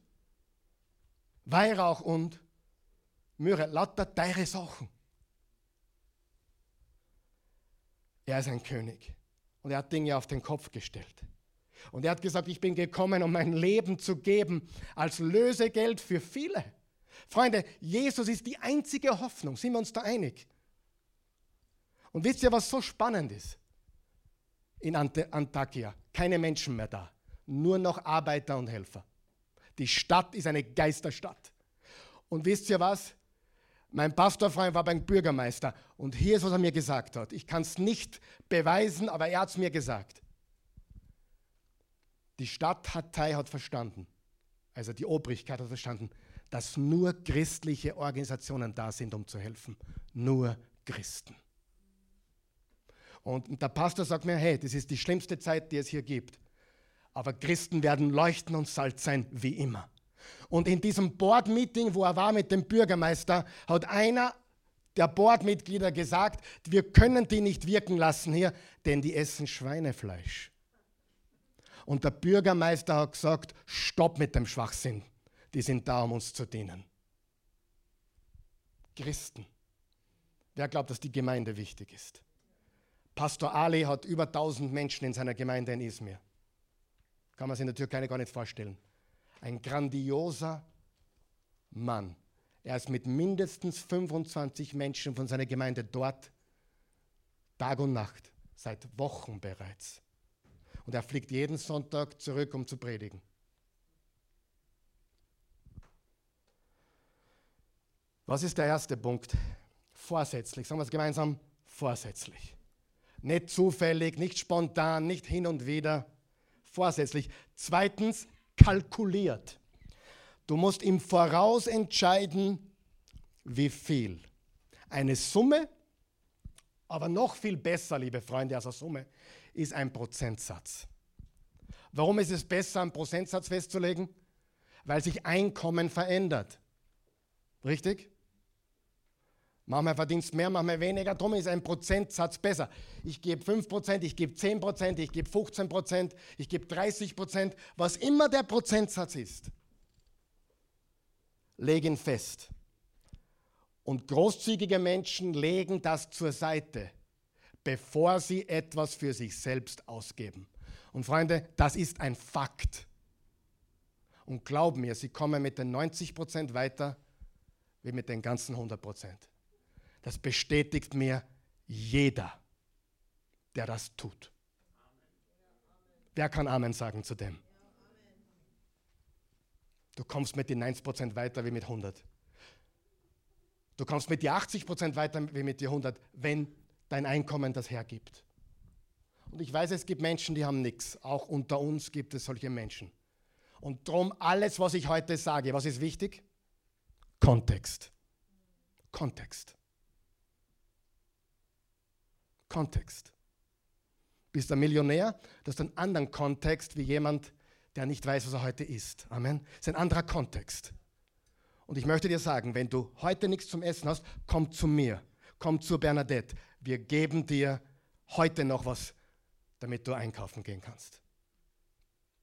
Weihrauch und Myrrhe, lauter teure Sachen. Er ist ein König und er hat Dinge auf den Kopf gestellt. Und er hat gesagt, ich bin gekommen, um mein Leben zu geben als Lösegeld für viele. Freunde, Jesus ist die einzige Hoffnung. Sind wir uns da einig? Und wisst ihr, was so spannend ist? In Antakya, keine Menschen mehr da, nur noch Arbeiter und Helfer. Die Stadt ist eine Geisterstadt. Und wisst ihr was? Mein Pastorfreund war beim Bürgermeister und hier ist, was er mir gesagt hat. Ich kann es nicht beweisen, aber er hat es mir gesagt. Die Stadthatei hat verstanden, also die Obrigkeit hat verstanden, dass nur christliche Organisationen da sind, um zu helfen. Nur Christen. Und der Pastor sagt mir, hey, das ist die schlimmste Zeit, die es hier gibt. Aber Christen werden leuchten und Salz sein, wie immer. Und in diesem Board-Meeting, wo er war mit dem Bürgermeister, hat einer der Boardmitglieder gesagt, wir können die nicht wirken lassen hier, denn die essen Schweinefleisch. Und der Bürgermeister hat gesagt, stopp mit dem Schwachsinn. Die sind da, um uns zu dienen. Christen. Wer glaubt, dass die Gemeinde wichtig ist? Pastor Ali hat über 1000 Menschen in seiner Gemeinde in Izmir. Kann man sich in der Türkei gar nicht vorstellen. Ein grandioser Mann. Er ist mit mindestens 25 Menschen von seiner Gemeinde dort, Tag und Nacht, seit Wochen bereits. Und er fliegt jeden Sonntag zurück, um zu predigen. Was ist der erste Punkt? Vorsätzlich. Sagen wir es gemeinsam. Vorsätzlich. Nicht zufällig, nicht spontan, nicht hin und wieder. Vorsätzlich. Zweitens, kalkuliert. Du musst im Voraus entscheiden, wie viel. Eine Summe, aber noch viel besser, liebe Freunde, als eine Summe, ist ein Prozentsatz. Warum ist es besser, einen Prozentsatz festzulegen? Weil sich Einkommen verändert. Richtig? Manchmal verdienst mehr, manchmal weniger, darum ist ein Prozentsatz besser. Ich gebe 5%, ich gebe 10%, ich gebe 15%, ich gebe 30%, was immer der Prozentsatz ist. Leg ihn fest. Und großzügige Menschen legen das zur Seite bevor sie etwas für sich selbst ausgeben. Und Freunde, das ist ein Fakt. Und glaub mir, sie kommen mit den 90 Prozent weiter wie mit den ganzen 100 Prozent. Das bestätigt mir jeder, der das tut. Wer kann Amen sagen zu dem? Du kommst mit den 90 Prozent weiter wie mit 100. Du kommst mit den 80 Prozent weiter wie mit den 100, wenn dein Einkommen das hergibt. Und ich weiß, es gibt Menschen, die haben nichts. Auch unter uns gibt es solche Menschen. Und darum alles, was ich heute sage, was ist wichtig? Kontext. Kontext. Kontext. Bist du ein Millionär, das ist ein anderer Kontext wie jemand, der nicht weiß, was er heute ist. Amen. Das ist ein anderer Kontext. Und ich möchte dir sagen, wenn du heute nichts zum Essen hast, komm zu mir. Komm zu Bernadette. Wir geben dir heute noch was damit du einkaufen gehen kannst.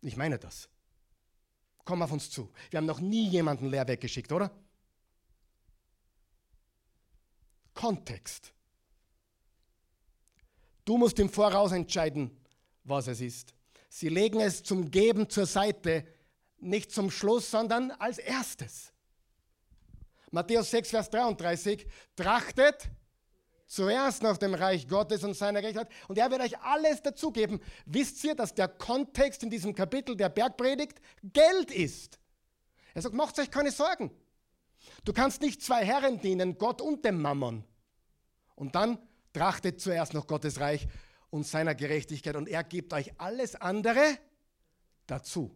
Ich meine das. Komm auf uns zu. Wir haben noch nie jemanden leer weggeschickt, oder? Kontext. Du musst im Voraus entscheiden, was es ist. Sie legen es zum Geben zur Seite, nicht zum Schluss, sondern als erstes. Matthäus 6, Vers 33, trachtet zuerst nach dem Reich Gottes und seiner Gerechtigkeit und er wird euch alles dazugeben. Wisst ihr, dass der Kontext in diesem Kapitel der Bergpredigt Geld ist? Er sagt, macht euch keine Sorgen. Du kannst nicht zwei Herren dienen, Gott und dem Mammon. Und dann trachtet zuerst nach Gottes Reich und seiner Gerechtigkeit und er gibt euch alles andere dazu.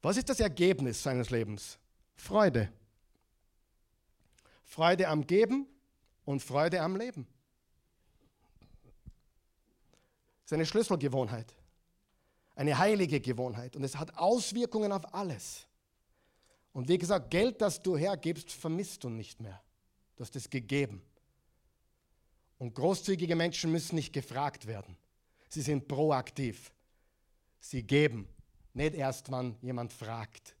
Was ist das Ergebnis seines Lebens? Freude. Freude am Geben und Freude am Leben. Das ist eine Schlüsselgewohnheit, eine heilige Gewohnheit und es hat Auswirkungen auf alles. Und wie gesagt, Geld, das du hergibst, vermisst du nicht mehr. Du hast es gegeben. Und großzügige Menschen müssen nicht gefragt werden. Sie sind proaktiv. Sie geben, nicht erst, wann jemand fragt.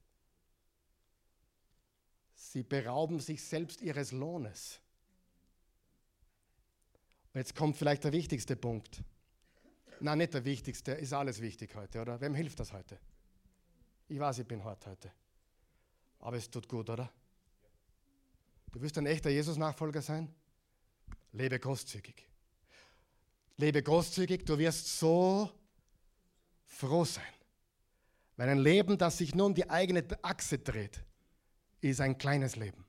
Sie berauben sich selbst ihres Lohnes. Und jetzt kommt vielleicht der wichtigste Punkt. Nein, nicht der wichtigste, ist alles wichtig heute, oder? Wem hilft das heute? Ich weiß, ich bin hart heute. Aber es tut gut, oder? Du wirst ein echter Jesus-Nachfolger sein? Lebe großzügig. Lebe großzügig, du wirst so froh sein. Weil ein Leben, das sich nur um die eigene Achse dreht, ist ein kleines Leben.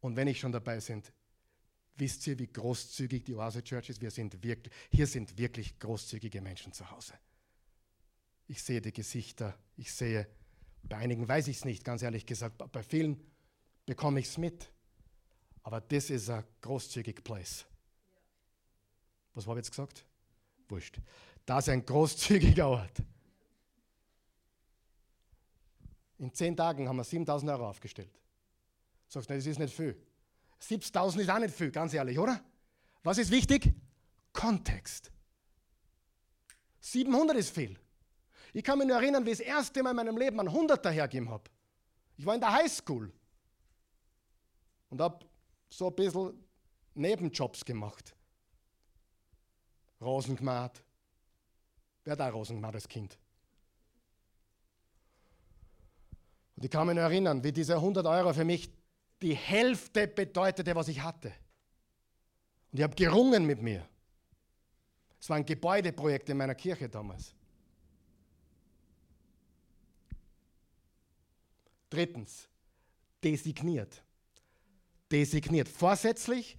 Und wenn ich schon dabei sind, wisst ihr, wie großzügig die Oase Church ist? Wir sind wirklich, hier sind wirklich großzügige Menschen zu Hause. Ich sehe die Gesichter, ich sehe, bei einigen weiß ich es nicht, ganz ehrlich gesagt, bei vielen bekomme ich es mit. Aber das ist ein großzügig Place. Was habe ich jetzt gesagt? Wurscht. Das ist ein großzügiger Ort. In zehn Tagen haben wir 7000 Euro aufgestellt. Sagst du, das ist nicht viel. 7000 ist auch nicht viel, ganz ehrlich, oder? Was ist wichtig? Kontext. 700 ist viel. Ich kann mich nur erinnern, wie ich das erste Mal in meinem Leben einen 100er hergegeben habe. Ich war in der Highschool und habe so ein bisschen Nebenjobs gemacht. Rosen gemacht. Wer hat auch Rosen gemacht als Kind? Und ich kann mich nur erinnern, wie diese 100 Euro für mich die Hälfte bedeutete, was ich hatte. Und ich habe gerungen mit mir. Es war ein Gebäudeprojekt in meiner Kirche damals. Drittens, designiert. Designiert. Vorsätzlich,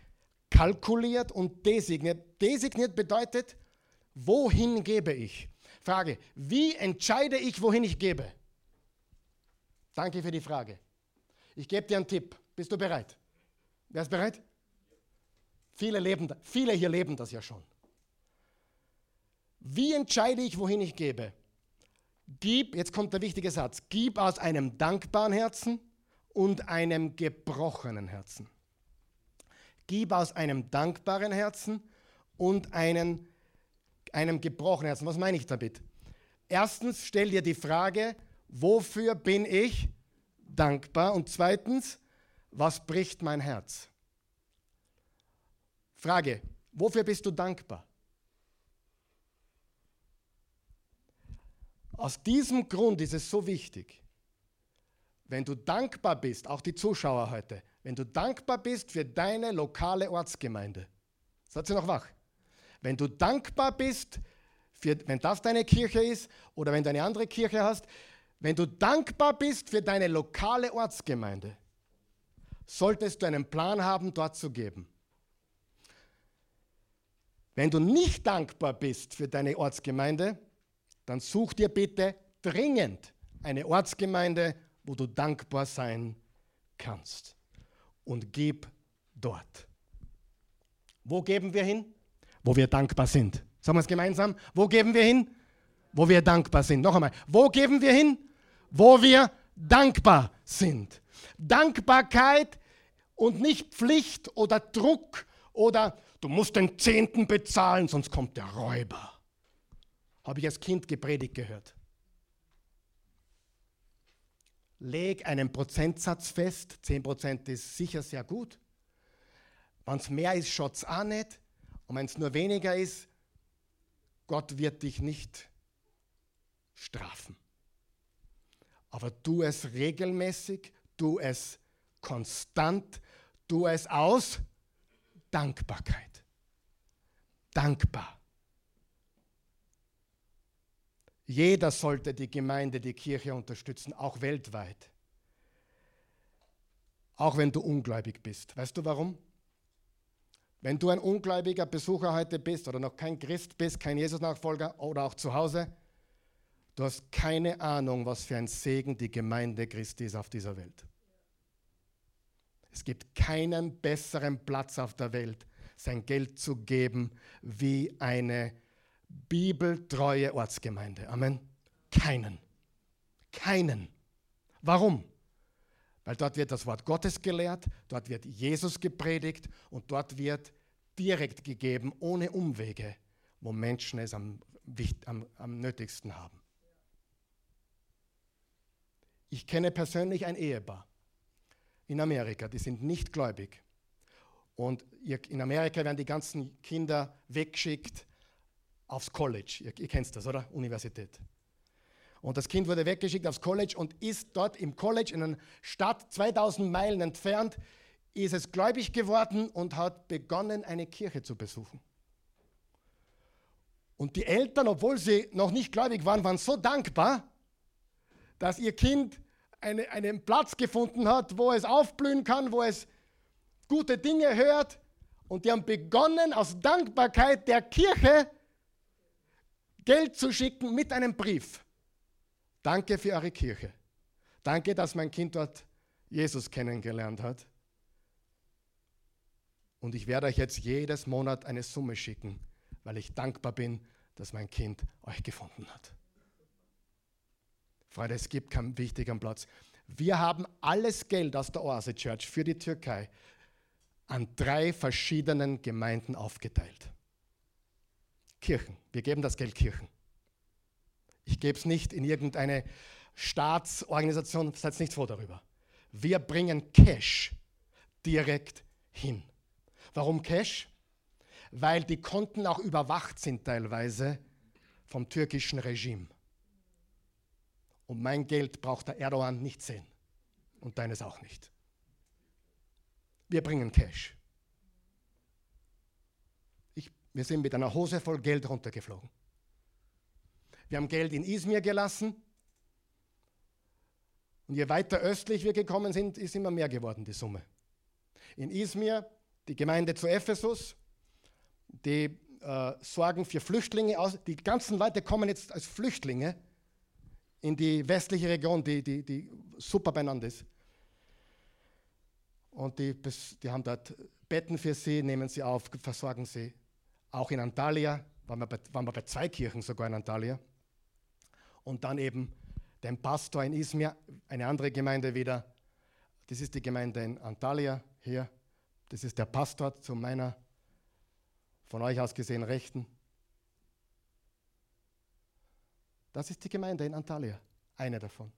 kalkuliert und designiert. Designiert bedeutet, wohin gebe ich? Frage, wie entscheide ich, wohin ich gebe? Danke für die Frage. Ich gebe dir einen Tipp. Bist du bereit? Wer ist bereit? Viele, leben, viele hier leben das ja schon. Wie entscheide ich, wohin ich gebe? Gib, jetzt kommt der wichtige Satz, gib aus einem dankbaren Herzen und einem gebrochenen Herzen. Gib aus einem dankbaren Herzen und einem, einem gebrochenen Herzen. Was meine ich damit? Erstens stell dir die Frage, wofür bin ich dankbar? Und zweitens, was bricht mein Herz? Frage, wofür bist du dankbar? Aus diesem Grund ist es so wichtig, wenn du dankbar bist, auch die Zuschauer heute, wenn du dankbar bist für deine lokale Ortsgemeinde, seid ihr noch wach? Wenn du dankbar bist, für, wenn das deine Kirche ist oder wenn du eine andere Kirche hast, wenn du dankbar bist für deine lokale Ortsgemeinde, solltest du einen Plan haben, dort zu geben. Wenn du nicht dankbar bist für deine Ortsgemeinde, dann such dir bitte dringend eine Ortsgemeinde, wo du dankbar sein kannst. Und gib dort. Wo geben wir hin? Wo wir dankbar sind. Sagen wir es gemeinsam. Wo geben wir hin? Wo wir dankbar sind. Noch einmal. Wo geben wir hin? Wo wir dankbar sind. Dankbarkeit und nicht Pflicht oder Druck oder du musst den Zehnten bezahlen, sonst kommt der Räuber. Habe ich als Kind gepredigt gehört. Leg einen Prozentsatz fest. 10% ist sicher sehr gut. Wenn es mehr ist, schaut es auch nicht. Und wenn es nur weniger ist, Gott wird dich nicht strafen. Aber tu es regelmäßig, tu es konstant, tu es aus Dankbarkeit. Dankbar. Jeder sollte die Gemeinde, die Kirche unterstützen, auch weltweit. Auch wenn du ungläubig bist. Weißt du warum? Wenn du ein ungläubiger Besucher heute bist oder noch kein Christ bist, kein Jesus-Nachfolger oder auch zu Hause, du hast keine Ahnung, was für ein Segen die Gemeinde Christi ist auf dieser Welt. Es gibt keinen besseren Platz auf der Welt, sein Geld zu geben, wie eine bibeltreue Ortsgemeinde. Amen. Keinen. Keinen. Warum? Weil dort wird das Wort Gottes gelehrt, dort wird Jesus gepredigt und dort wird direkt gegeben, ohne Umwege, wo Menschen es am, am, am nötigsten haben. Ich kenne persönlich ein Ehepaar in Amerika, die sind nicht gläubig. Und in Amerika werden die ganzen Kinder weggeschickt aufs College. Ihr, ihr kennt das, oder? Universität. Und das Kind wurde weggeschickt aufs College und ist dort im College in einer Stadt 2000 Meilen entfernt, ist es gläubig geworden und hat begonnen, eine Kirche zu besuchen. Und die Eltern, obwohl sie noch nicht gläubig waren, waren so dankbar, dass ihr Kind eine, einen Platz gefunden hat, wo es aufblühen kann, wo es gute Dinge hört. Und die haben begonnen, aus Dankbarkeit der Kirche Geld zu schicken mit einem Brief. Danke für eure Kirche. Danke, dass mein Kind dort Jesus kennengelernt hat. Und ich werde euch jetzt jedes Monat eine Summe schicken, weil ich dankbar bin, dass mein Kind euch gefunden hat. Freunde, es gibt keinen wichtigen Platz. Wir haben alles Geld aus der Oase Church für die Türkei an drei verschiedenen Gemeinden aufgeteilt. Kirchen. Wir geben das Geld Kirchen. Ich gebe es nicht in irgendeine Staatsorganisation, seid nicht froh darüber. Wir bringen Cash direkt hin. Warum Cash? Weil die Konten auch überwacht sind teilweise vom türkischen Regime. Und mein Geld braucht der Erdogan nicht sehen. Und deines auch nicht. Wir bringen Cash. Ich, wir sind mit einer Hose voll Geld runtergeflogen. Wir haben Geld in Izmir gelassen. Und je weiter östlich wir gekommen sind, ist immer mehr geworden die Summe. In Izmir, die Gemeinde zu Ephesus, die äh, sorgen für Flüchtlinge aus. Die ganzen Leute kommen jetzt als Flüchtlinge in die westliche Region, die, die, die super beieinander ist. Und die, die haben dort Betten für sie, nehmen sie auf, versorgen sie. Auch in Antalya, waren wir bei, waren wir bei zwei Kirchen sogar in Antalya und dann eben den Pastor in Izmir, eine andere Gemeinde wieder. Das ist die Gemeinde in Antalya hier. Das ist der Pastor zu meiner von euch aus gesehen Rechten. Das ist die Gemeinde in Antalya, eine davon.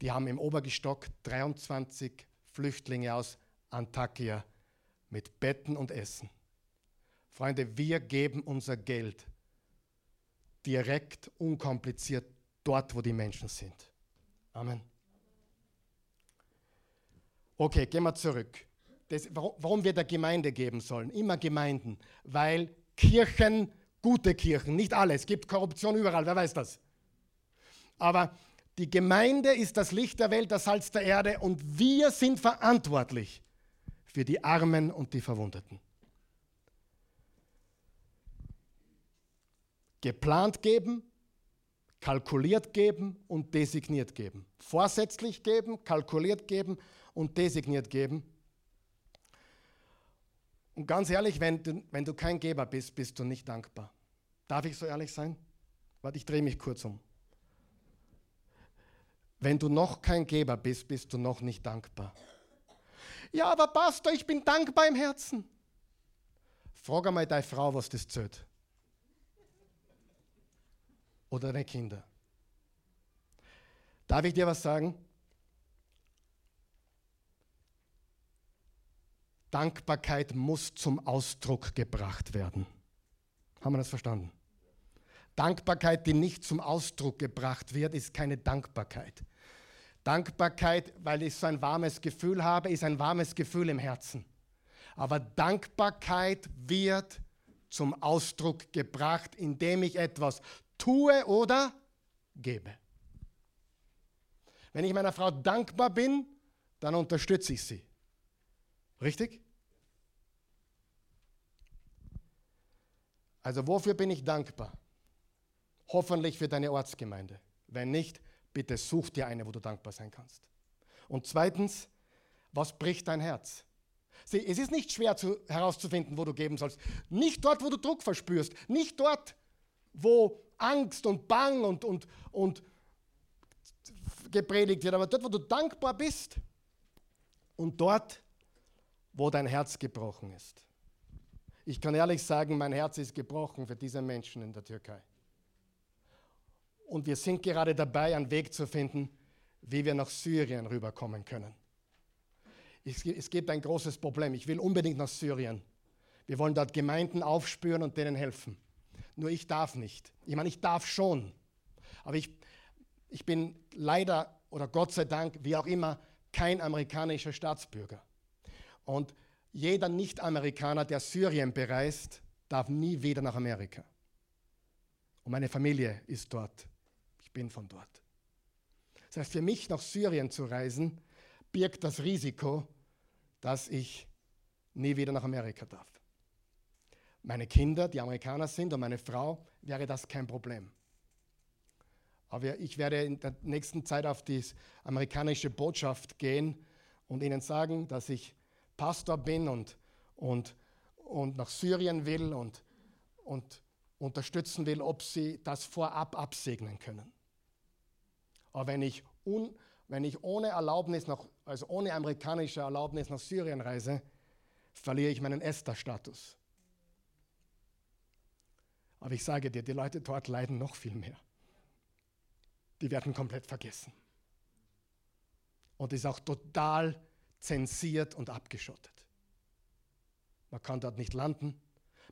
Die haben im Obergestock 23 Flüchtlinge aus Antakya mit Betten und Essen. Freunde, wir geben unser Geld direkt, unkompliziert dort, wo die Menschen sind. Amen. Okay, gehen wir zurück. Das, warum wir der Gemeinde geben sollen? Immer Gemeinden, weil Kirchen, gute Kirchen, nicht alle, es gibt Korruption überall, wer weiß das. Aber die Gemeinde ist das Licht der Welt, das Salz der Erde und wir sind verantwortlich für die Armen und die Verwundeten. Geplant geben, kalkuliert geben und designiert geben. Vorsätzlich geben, kalkuliert geben und designiert geben. Und ganz ehrlich, wenn du, wenn du kein Geber bist, bist du nicht dankbar. Darf ich so ehrlich sein? Warte, ich drehe mich kurz um. Wenn du noch kein Geber bist, bist du noch nicht dankbar. Ja, aber Pastor, ich bin dankbar im Herzen. Frag einmal deine Frau, was das zählt. Oder deine Kinder. Darf ich dir was sagen? Dankbarkeit muss zum Ausdruck gebracht werden. Haben wir das verstanden? Dankbarkeit, die nicht zum Ausdruck gebracht wird, ist keine Dankbarkeit. Dankbarkeit, weil ich so ein warmes Gefühl habe, ist ein warmes Gefühl im Herzen. Aber Dankbarkeit wird zum Ausdruck gebracht, indem ich etwas tue oder gebe. Wenn ich meiner Frau dankbar bin, dann unterstütze ich sie. Richtig? Also wofür bin ich dankbar? Hoffentlich für deine Ortsgemeinde. Wenn nicht, bitte such dir eine, wo du dankbar sein kannst. Und zweitens, was bricht dein Herz? Sieh, es ist nicht schwer zu, herauszufinden, wo du geben sollst. Nicht dort, wo du Druck verspürst. Nicht dort, wo Angst und Bang und, und, und gepredigt wird, aber dort, wo du dankbar bist. Und dort, wo dein Herz gebrochen ist. Ich kann ehrlich sagen, mein Herz ist gebrochen für diese Menschen in der Türkei. Und wir sind gerade dabei, einen Weg zu finden, wie wir nach Syrien rüberkommen können. Es gibt ein großes Problem. Ich will unbedingt nach Syrien. Wir wollen dort Gemeinden aufspüren und denen helfen. Nur ich darf nicht. Ich meine, ich darf schon. Aber ich, ich bin leider oder Gott sei Dank, wie auch immer, kein amerikanischer Staatsbürger. Und jeder Nicht-Amerikaner, der Syrien bereist, darf nie wieder nach Amerika. Und meine Familie ist dort. Ich bin von dort. Das heißt, für mich nach Syrien zu reisen, birgt das Risiko, dass ich nie wieder nach Amerika darf. Meine Kinder, die Amerikaner sind, und meine Frau, wäre das kein Problem. Aber ich werde in der nächsten Zeit auf die amerikanische Botschaft gehen und ihnen sagen, dass ich Pastor bin und, und, und nach Syrien will und, und unterstützen will, ob sie das vorab absegnen können. Aber wenn ich, un, wenn ich ohne Erlaubnis, nach, also ohne amerikanische Erlaubnis nach Syrien reise, verliere ich meinen Esther-Status. Aber ich sage dir, die Leute dort leiden noch viel mehr. Die werden komplett vergessen. Und ist auch total zensiert und abgeschottet. Man kann dort nicht landen.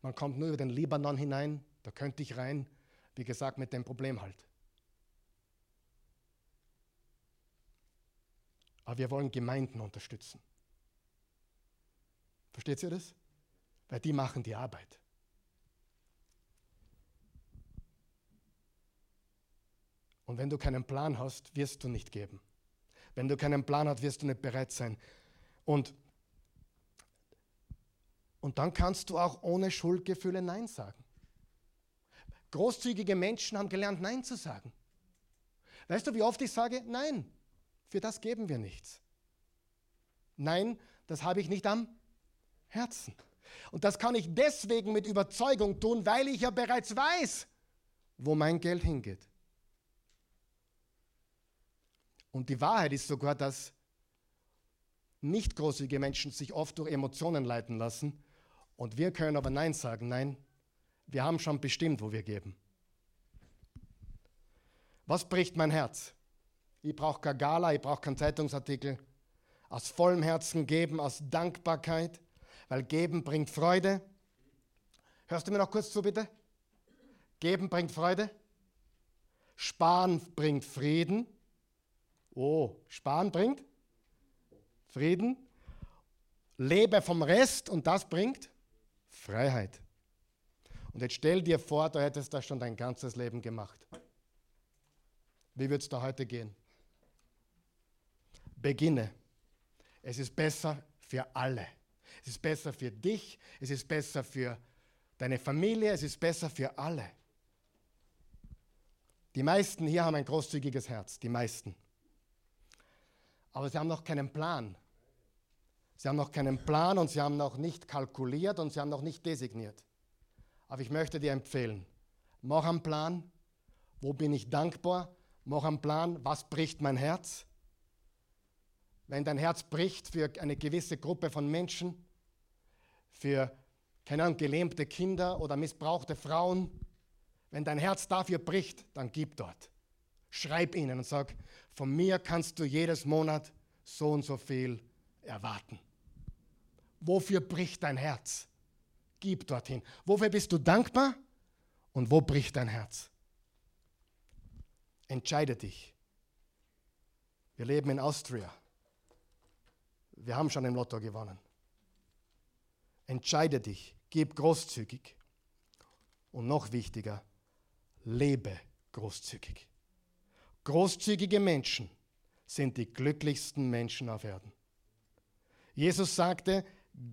Man kommt nur über den Libanon hinein. Da könnte ich rein. Wie gesagt, mit dem Problem halt. Aber wir wollen Gemeinden unterstützen. Versteht ihr das? Weil die machen die Arbeit. Und wenn du keinen Plan hast, wirst du nicht geben. Wenn du keinen Plan hast, wirst du nicht bereit sein. Und, und dann kannst du auch ohne Schuldgefühle Nein sagen. Großzügige Menschen haben gelernt, Nein zu sagen. Weißt du, wie oft ich sage, nein, für das geben wir nichts. Nein, das habe ich nicht am Herzen. Und das kann ich deswegen mit Überzeugung tun, weil ich ja bereits weiß, wo mein Geld hingeht. Und die Wahrheit ist sogar, dass nicht großzügige Menschen sich oft durch Emotionen leiten lassen. Und wir können aber Nein sagen. Nein, wir haben schon bestimmt, wo wir geben. Was bricht mein Herz? Ich brauche kein Gala, ich brauche keinen Zeitungsartikel. Aus vollem Herzen geben, aus Dankbarkeit, weil geben bringt Freude. Hörst du mir noch kurz zu, bitte? Geben bringt Freude. Sparen bringt Frieden. Oh, Sparen bringt Frieden. Lebe vom Rest und das bringt Freiheit. Und jetzt stell dir vor, du hättest das schon dein ganzes Leben gemacht. Wie würde es da heute gehen? Beginne. Es ist besser für alle. Es ist besser für dich, es ist besser für deine Familie, es ist besser für alle. Die meisten hier haben ein großzügiges Herz, die meisten. Aber sie haben noch keinen Plan. Sie haben noch keinen Plan und sie haben noch nicht kalkuliert und sie haben noch nicht designiert. Aber ich möchte dir empfehlen, mach einen Plan, wo bin ich dankbar, mach einen Plan, was bricht mein Herz. Wenn dein Herz bricht für eine gewisse Gruppe von Menschen, für, keine Ahnung, gelähmte Kinder oder missbrauchte Frauen, wenn dein Herz dafür bricht, dann gib dort. Schreib ihnen und sag, von mir kannst du jedes Monat so und so viel erwarten. Wofür bricht dein Herz? Gib dorthin. Wofür bist du dankbar und wo bricht dein Herz? Entscheide dich. Wir leben in Austria. Wir haben schon im Lotto gewonnen. Entscheide dich, gib großzügig. Und noch wichtiger, lebe großzügig. Großzügige Menschen sind die glücklichsten Menschen auf Erden. Jesus sagte,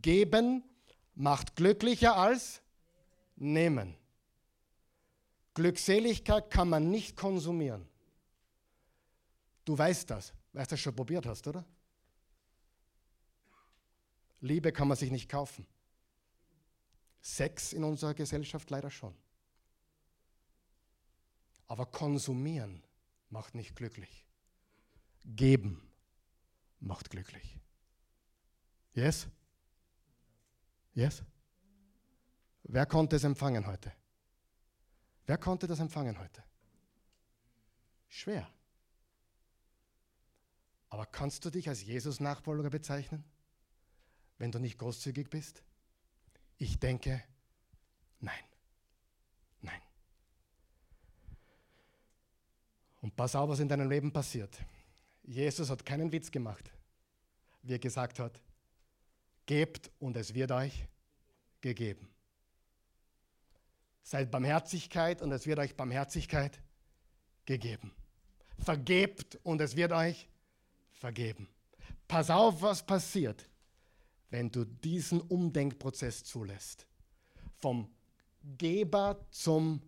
geben macht glücklicher als nehmen. Glückseligkeit kann man nicht konsumieren. Du weißt das, weil du das schon probiert hast, oder? Liebe kann man sich nicht kaufen. Sex in unserer Gesellschaft leider schon. Aber konsumieren macht nicht glücklich. Geben macht glücklich. Yes? Yes? Wer konnte es empfangen heute? Wer konnte das empfangen heute? Schwer. Aber kannst du dich als Jesus-Nachfolger bezeichnen, wenn du nicht großzügig bist? Ich denke, nein. Und pass auf, was in deinem Leben passiert. Jesus hat keinen Witz gemacht, wie er gesagt hat, gebt und es wird euch gegeben. Seid Barmherzigkeit und es wird euch Barmherzigkeit gegeben. Vergebt und es wird euch vergeben. Pass auf, was passiert, wenn du diesen Umdenkprozess zulässt. Vom Geber zum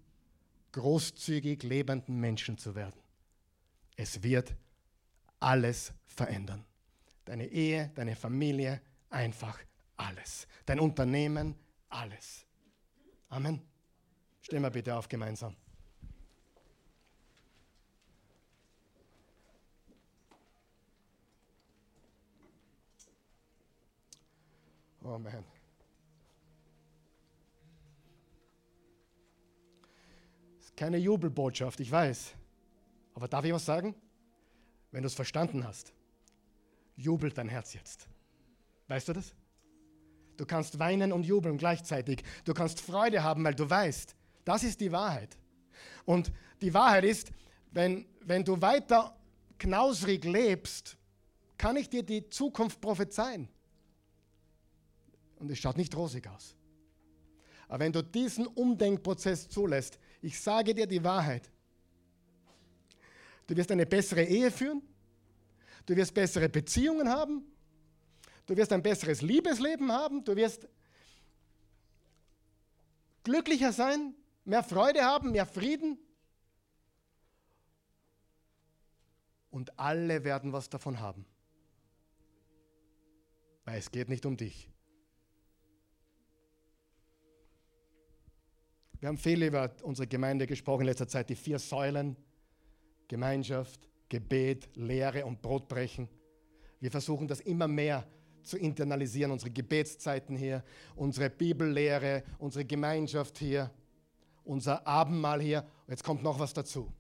großzügig lebenden Menschen zu werden. Es wird alles verändern. Deine Ehe, deine Familie, einfach alles. Dein Unternehmen, alles. Amen. Stehen wir bitte auf gemeinsam. Oh man. Keine Jubelbotschaft, ich weiß. Aber darf ich was sagen? Wenn du es verstanden hast, jubelt dein Herz jetzt. Weißt du das? Du kannst weinen und jubeln gleichzeitig. Du kannst Freude haben, weil du weißt, das ist die Wahrheit. Und die Wahrheit ist, wenn, wenn du weiter knausrig lebst, kann ich dir die Zukunft prophezeien. Und es schaut nicht rosig aus. Aber wenn du diesen Umdenkprozess zulässt, ich sage dir die Wahrheit, du wirst eine bessere Ehe führen, du wirst bessere Beziehungen haben, du wirst ein besseres Liebesleben haben, du wirst glücklicher sein, mehr Freude haben, mehr Frieden. Und alle werden was davon haben. Weil es geht nicht um dich. Wir haben viel über unsere Gemeinde gesprochen in letzter Zeit, die vier Säulen, Gemeinschaft, Gebet, Lehre und Brotbrechen. Wir versuchen das immer mehr zu internalisieren, unsere Gebetszeiten hier, unsere Bibellehre, unsere Gemeinschaft hier, unser Abendmahl hier. Jetzt kommt noch was dazu.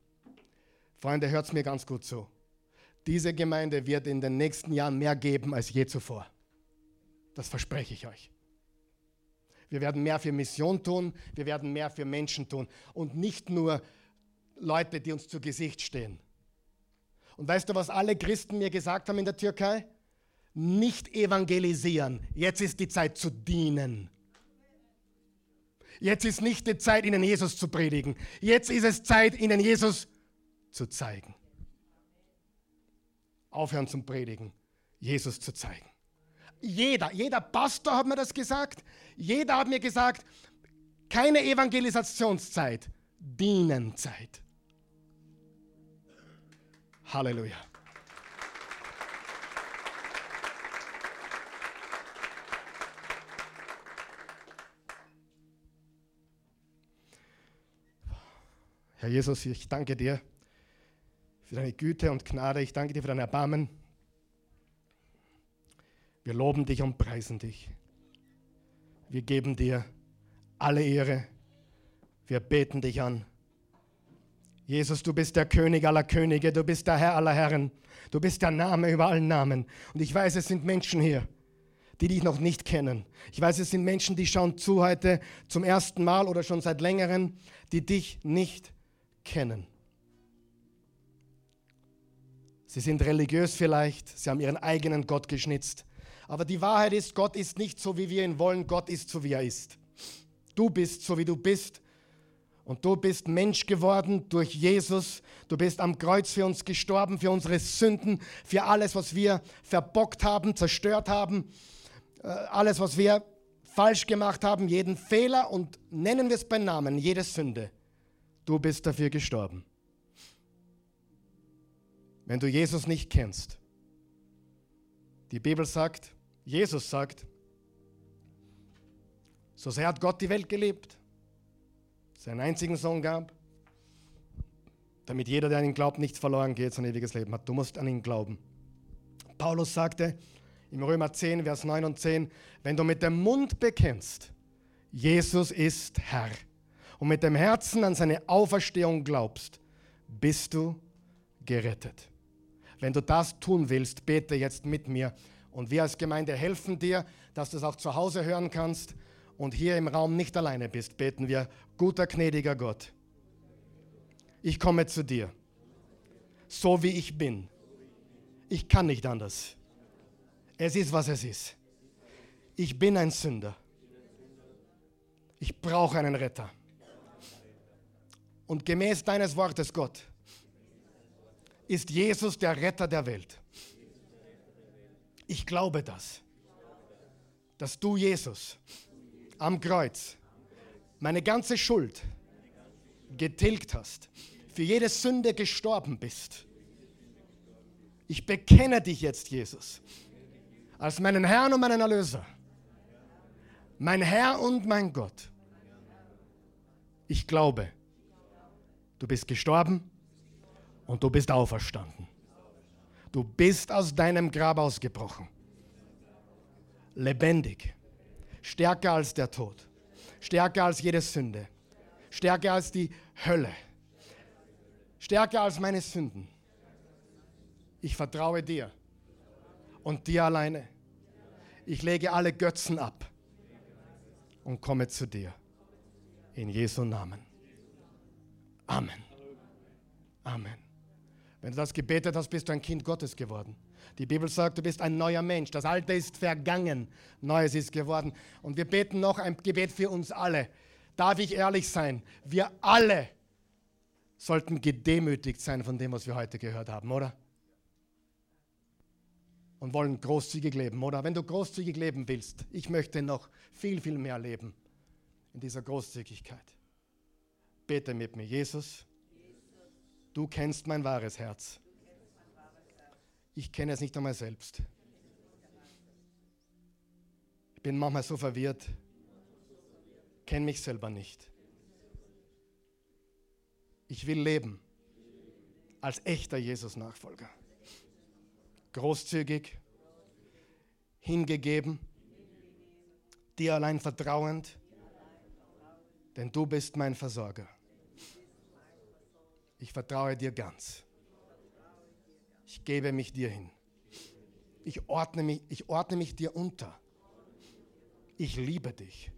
Freunde, hört es mir ganz gut zu. Diese Gemeinde wird in den nächsten Jahren mehr geben als je zuvor. Das verspreche ich euch. Wir werden mehr für Mission tun, wir werden mehr für Menschen tun und nicht nur Leute, die uns zu Gesicht stehen. Und weißt du, was alle Christen mir gesagt haben in der Türkei? Nicht evangelisieren. Jetzt ist die Zeit zu dienen. Jetzt ist nicht die Zeit, ihnen Jesus zu predigen. Jetzt ist es Zeit, ihnen Jesus zu zeigen. Aufhören zum Predigen, Jesus zu zeigen. Jeder, jeder Pastor hat mir das gesagt. Jeder hat mir gesagt, keine Evangelisationszeit, Dienenzeit. Halleluja. Herr Jesus, ich danke dir für deine Güte und Gnade. Ich danke dir für dein Erbarmen. Wir loben dich und preisen dich. Wir geben dir alle Ehre. Wir beten dich an. Jesus, du bist der König aller Könige, du bist der Herr aller Herren, du bist der Name über allen Namen. Und ich weiß, es sind Menschen hier, die dich noch nicht kennen. Ich weiß, es sind Menschen, die schauen zu heute zum ersten Mal oder schon seit längerem, die dich nicht kennen. Sie sind religiös vielleicht, sie haben ihren eigenen Gott geschnitzt. Aber die Wahrheit ist, Gott ist nicht so, wie wir ihn wollen, Gott ist so, wie er ist. Du bist so, wie du bist und du bist Mensch geworden durch Jesus. Du bist am Kreuz für uns gestorben, für unsere Sünden, für alles, was wir verbockt haben, zerstört haben, äh, alles, was wir falsch gemacht haben, jeden Fehler und nennen wir es beim Namen, jede Sünde. Du bist dafür gestorben. Wenn du Jesus nicht kennst, die Bibel sagt, Jesus sagt, so sehr hat Gott die Welt gelebt, seinen einzigen Sohn gab, damit jeder, der an ihn glaubt, nicht verloren geht, sein ewiges Leben hat. Du musst an ihn glauben. Paulus sagte im Römer 10, Vers 9 und 10, wenn du mit dem Mund bekennst, Jesus ist Herr, und mit dem Herzen an seine Auferstehung glaubst, bist du gerettet. Wenn du das tun willst, bete jetzt mit mir. Und wir als Gemeinde helfen dir, dass du es auch zu Hause hören kannst und hier im Raum nicht alleine bist, beten wir, guter, gnädiger Gott, ich komme zu dir, so wie ich bin. Ich kann nicht anders. Es ist, was es ist. Ich bin ein Sünder. Ich brauche einen Retter. Und gemäß deines Wortes, Gott, ist Jesus der Retter der Welt. Ich glaube das, dass du, Jesus, am Kreuz meine ganze Schuld getilgt hast, für jede Sünde gestorben bist. Ich bekenne dich jetzt, Jesus, als meinen Herrn und meinen Erlöser, mein Herr und mein Gott. Ich glaube, du bist gestorben und du bist auferstanden. Du bist aus deinem Grab ausgebrochen. Lebendig Stärker als der Tod. Stärker als jede Sünde. Stärker als die Hölle. Stärker als meine Sünden. Ich vertraue dir und dir alleine. Ich lege alle Götzen ab und komme zu dir. In Jesu Namen. Amen. Amen. Wenn du das gebetet hast, bist du ein Kind Gottes geworden. Die Bibel sagt, du bist ein neuer Mensch. Das Alte ist vergangen, Neues ist geworden. Und wir beten noch ein Gebet für uns alle. Darf ich ehrlich sein? Wir alle sollten gedemütigt sein von dem, was wir heute gehört haben, oder? Und wollen großzügig leben, oder? Wenn du großzügig leben willst, ich möchte noch viel, viel mehr leben in dieser Großzügigkeit. Bete mit mir, Jesus. Du kennst mein wahres Herz. Ich kenne es nicht einmal selbst. Ich bin manchmal so verwirrt, kenne mich selber nicht. Ich will leben als echter Jesus-Nachfolger. Großzügig, hingegeben, dir allein vertrauend, denn du bist mein Versorger. Ich vertraue dir ganz. Ich gebe mich dir hin. Ich ordne mich, ich ordne mich dir unter. Ich liebe dich.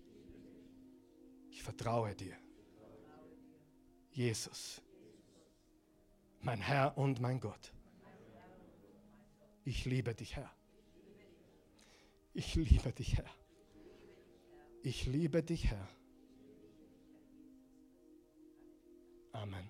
Ich vertraue dir. Jesus, mein Herr und mein Gott. Ich liebe dich, Herr. Ich liebe dich, Herr. Ich liebe dich, Herr. Amen.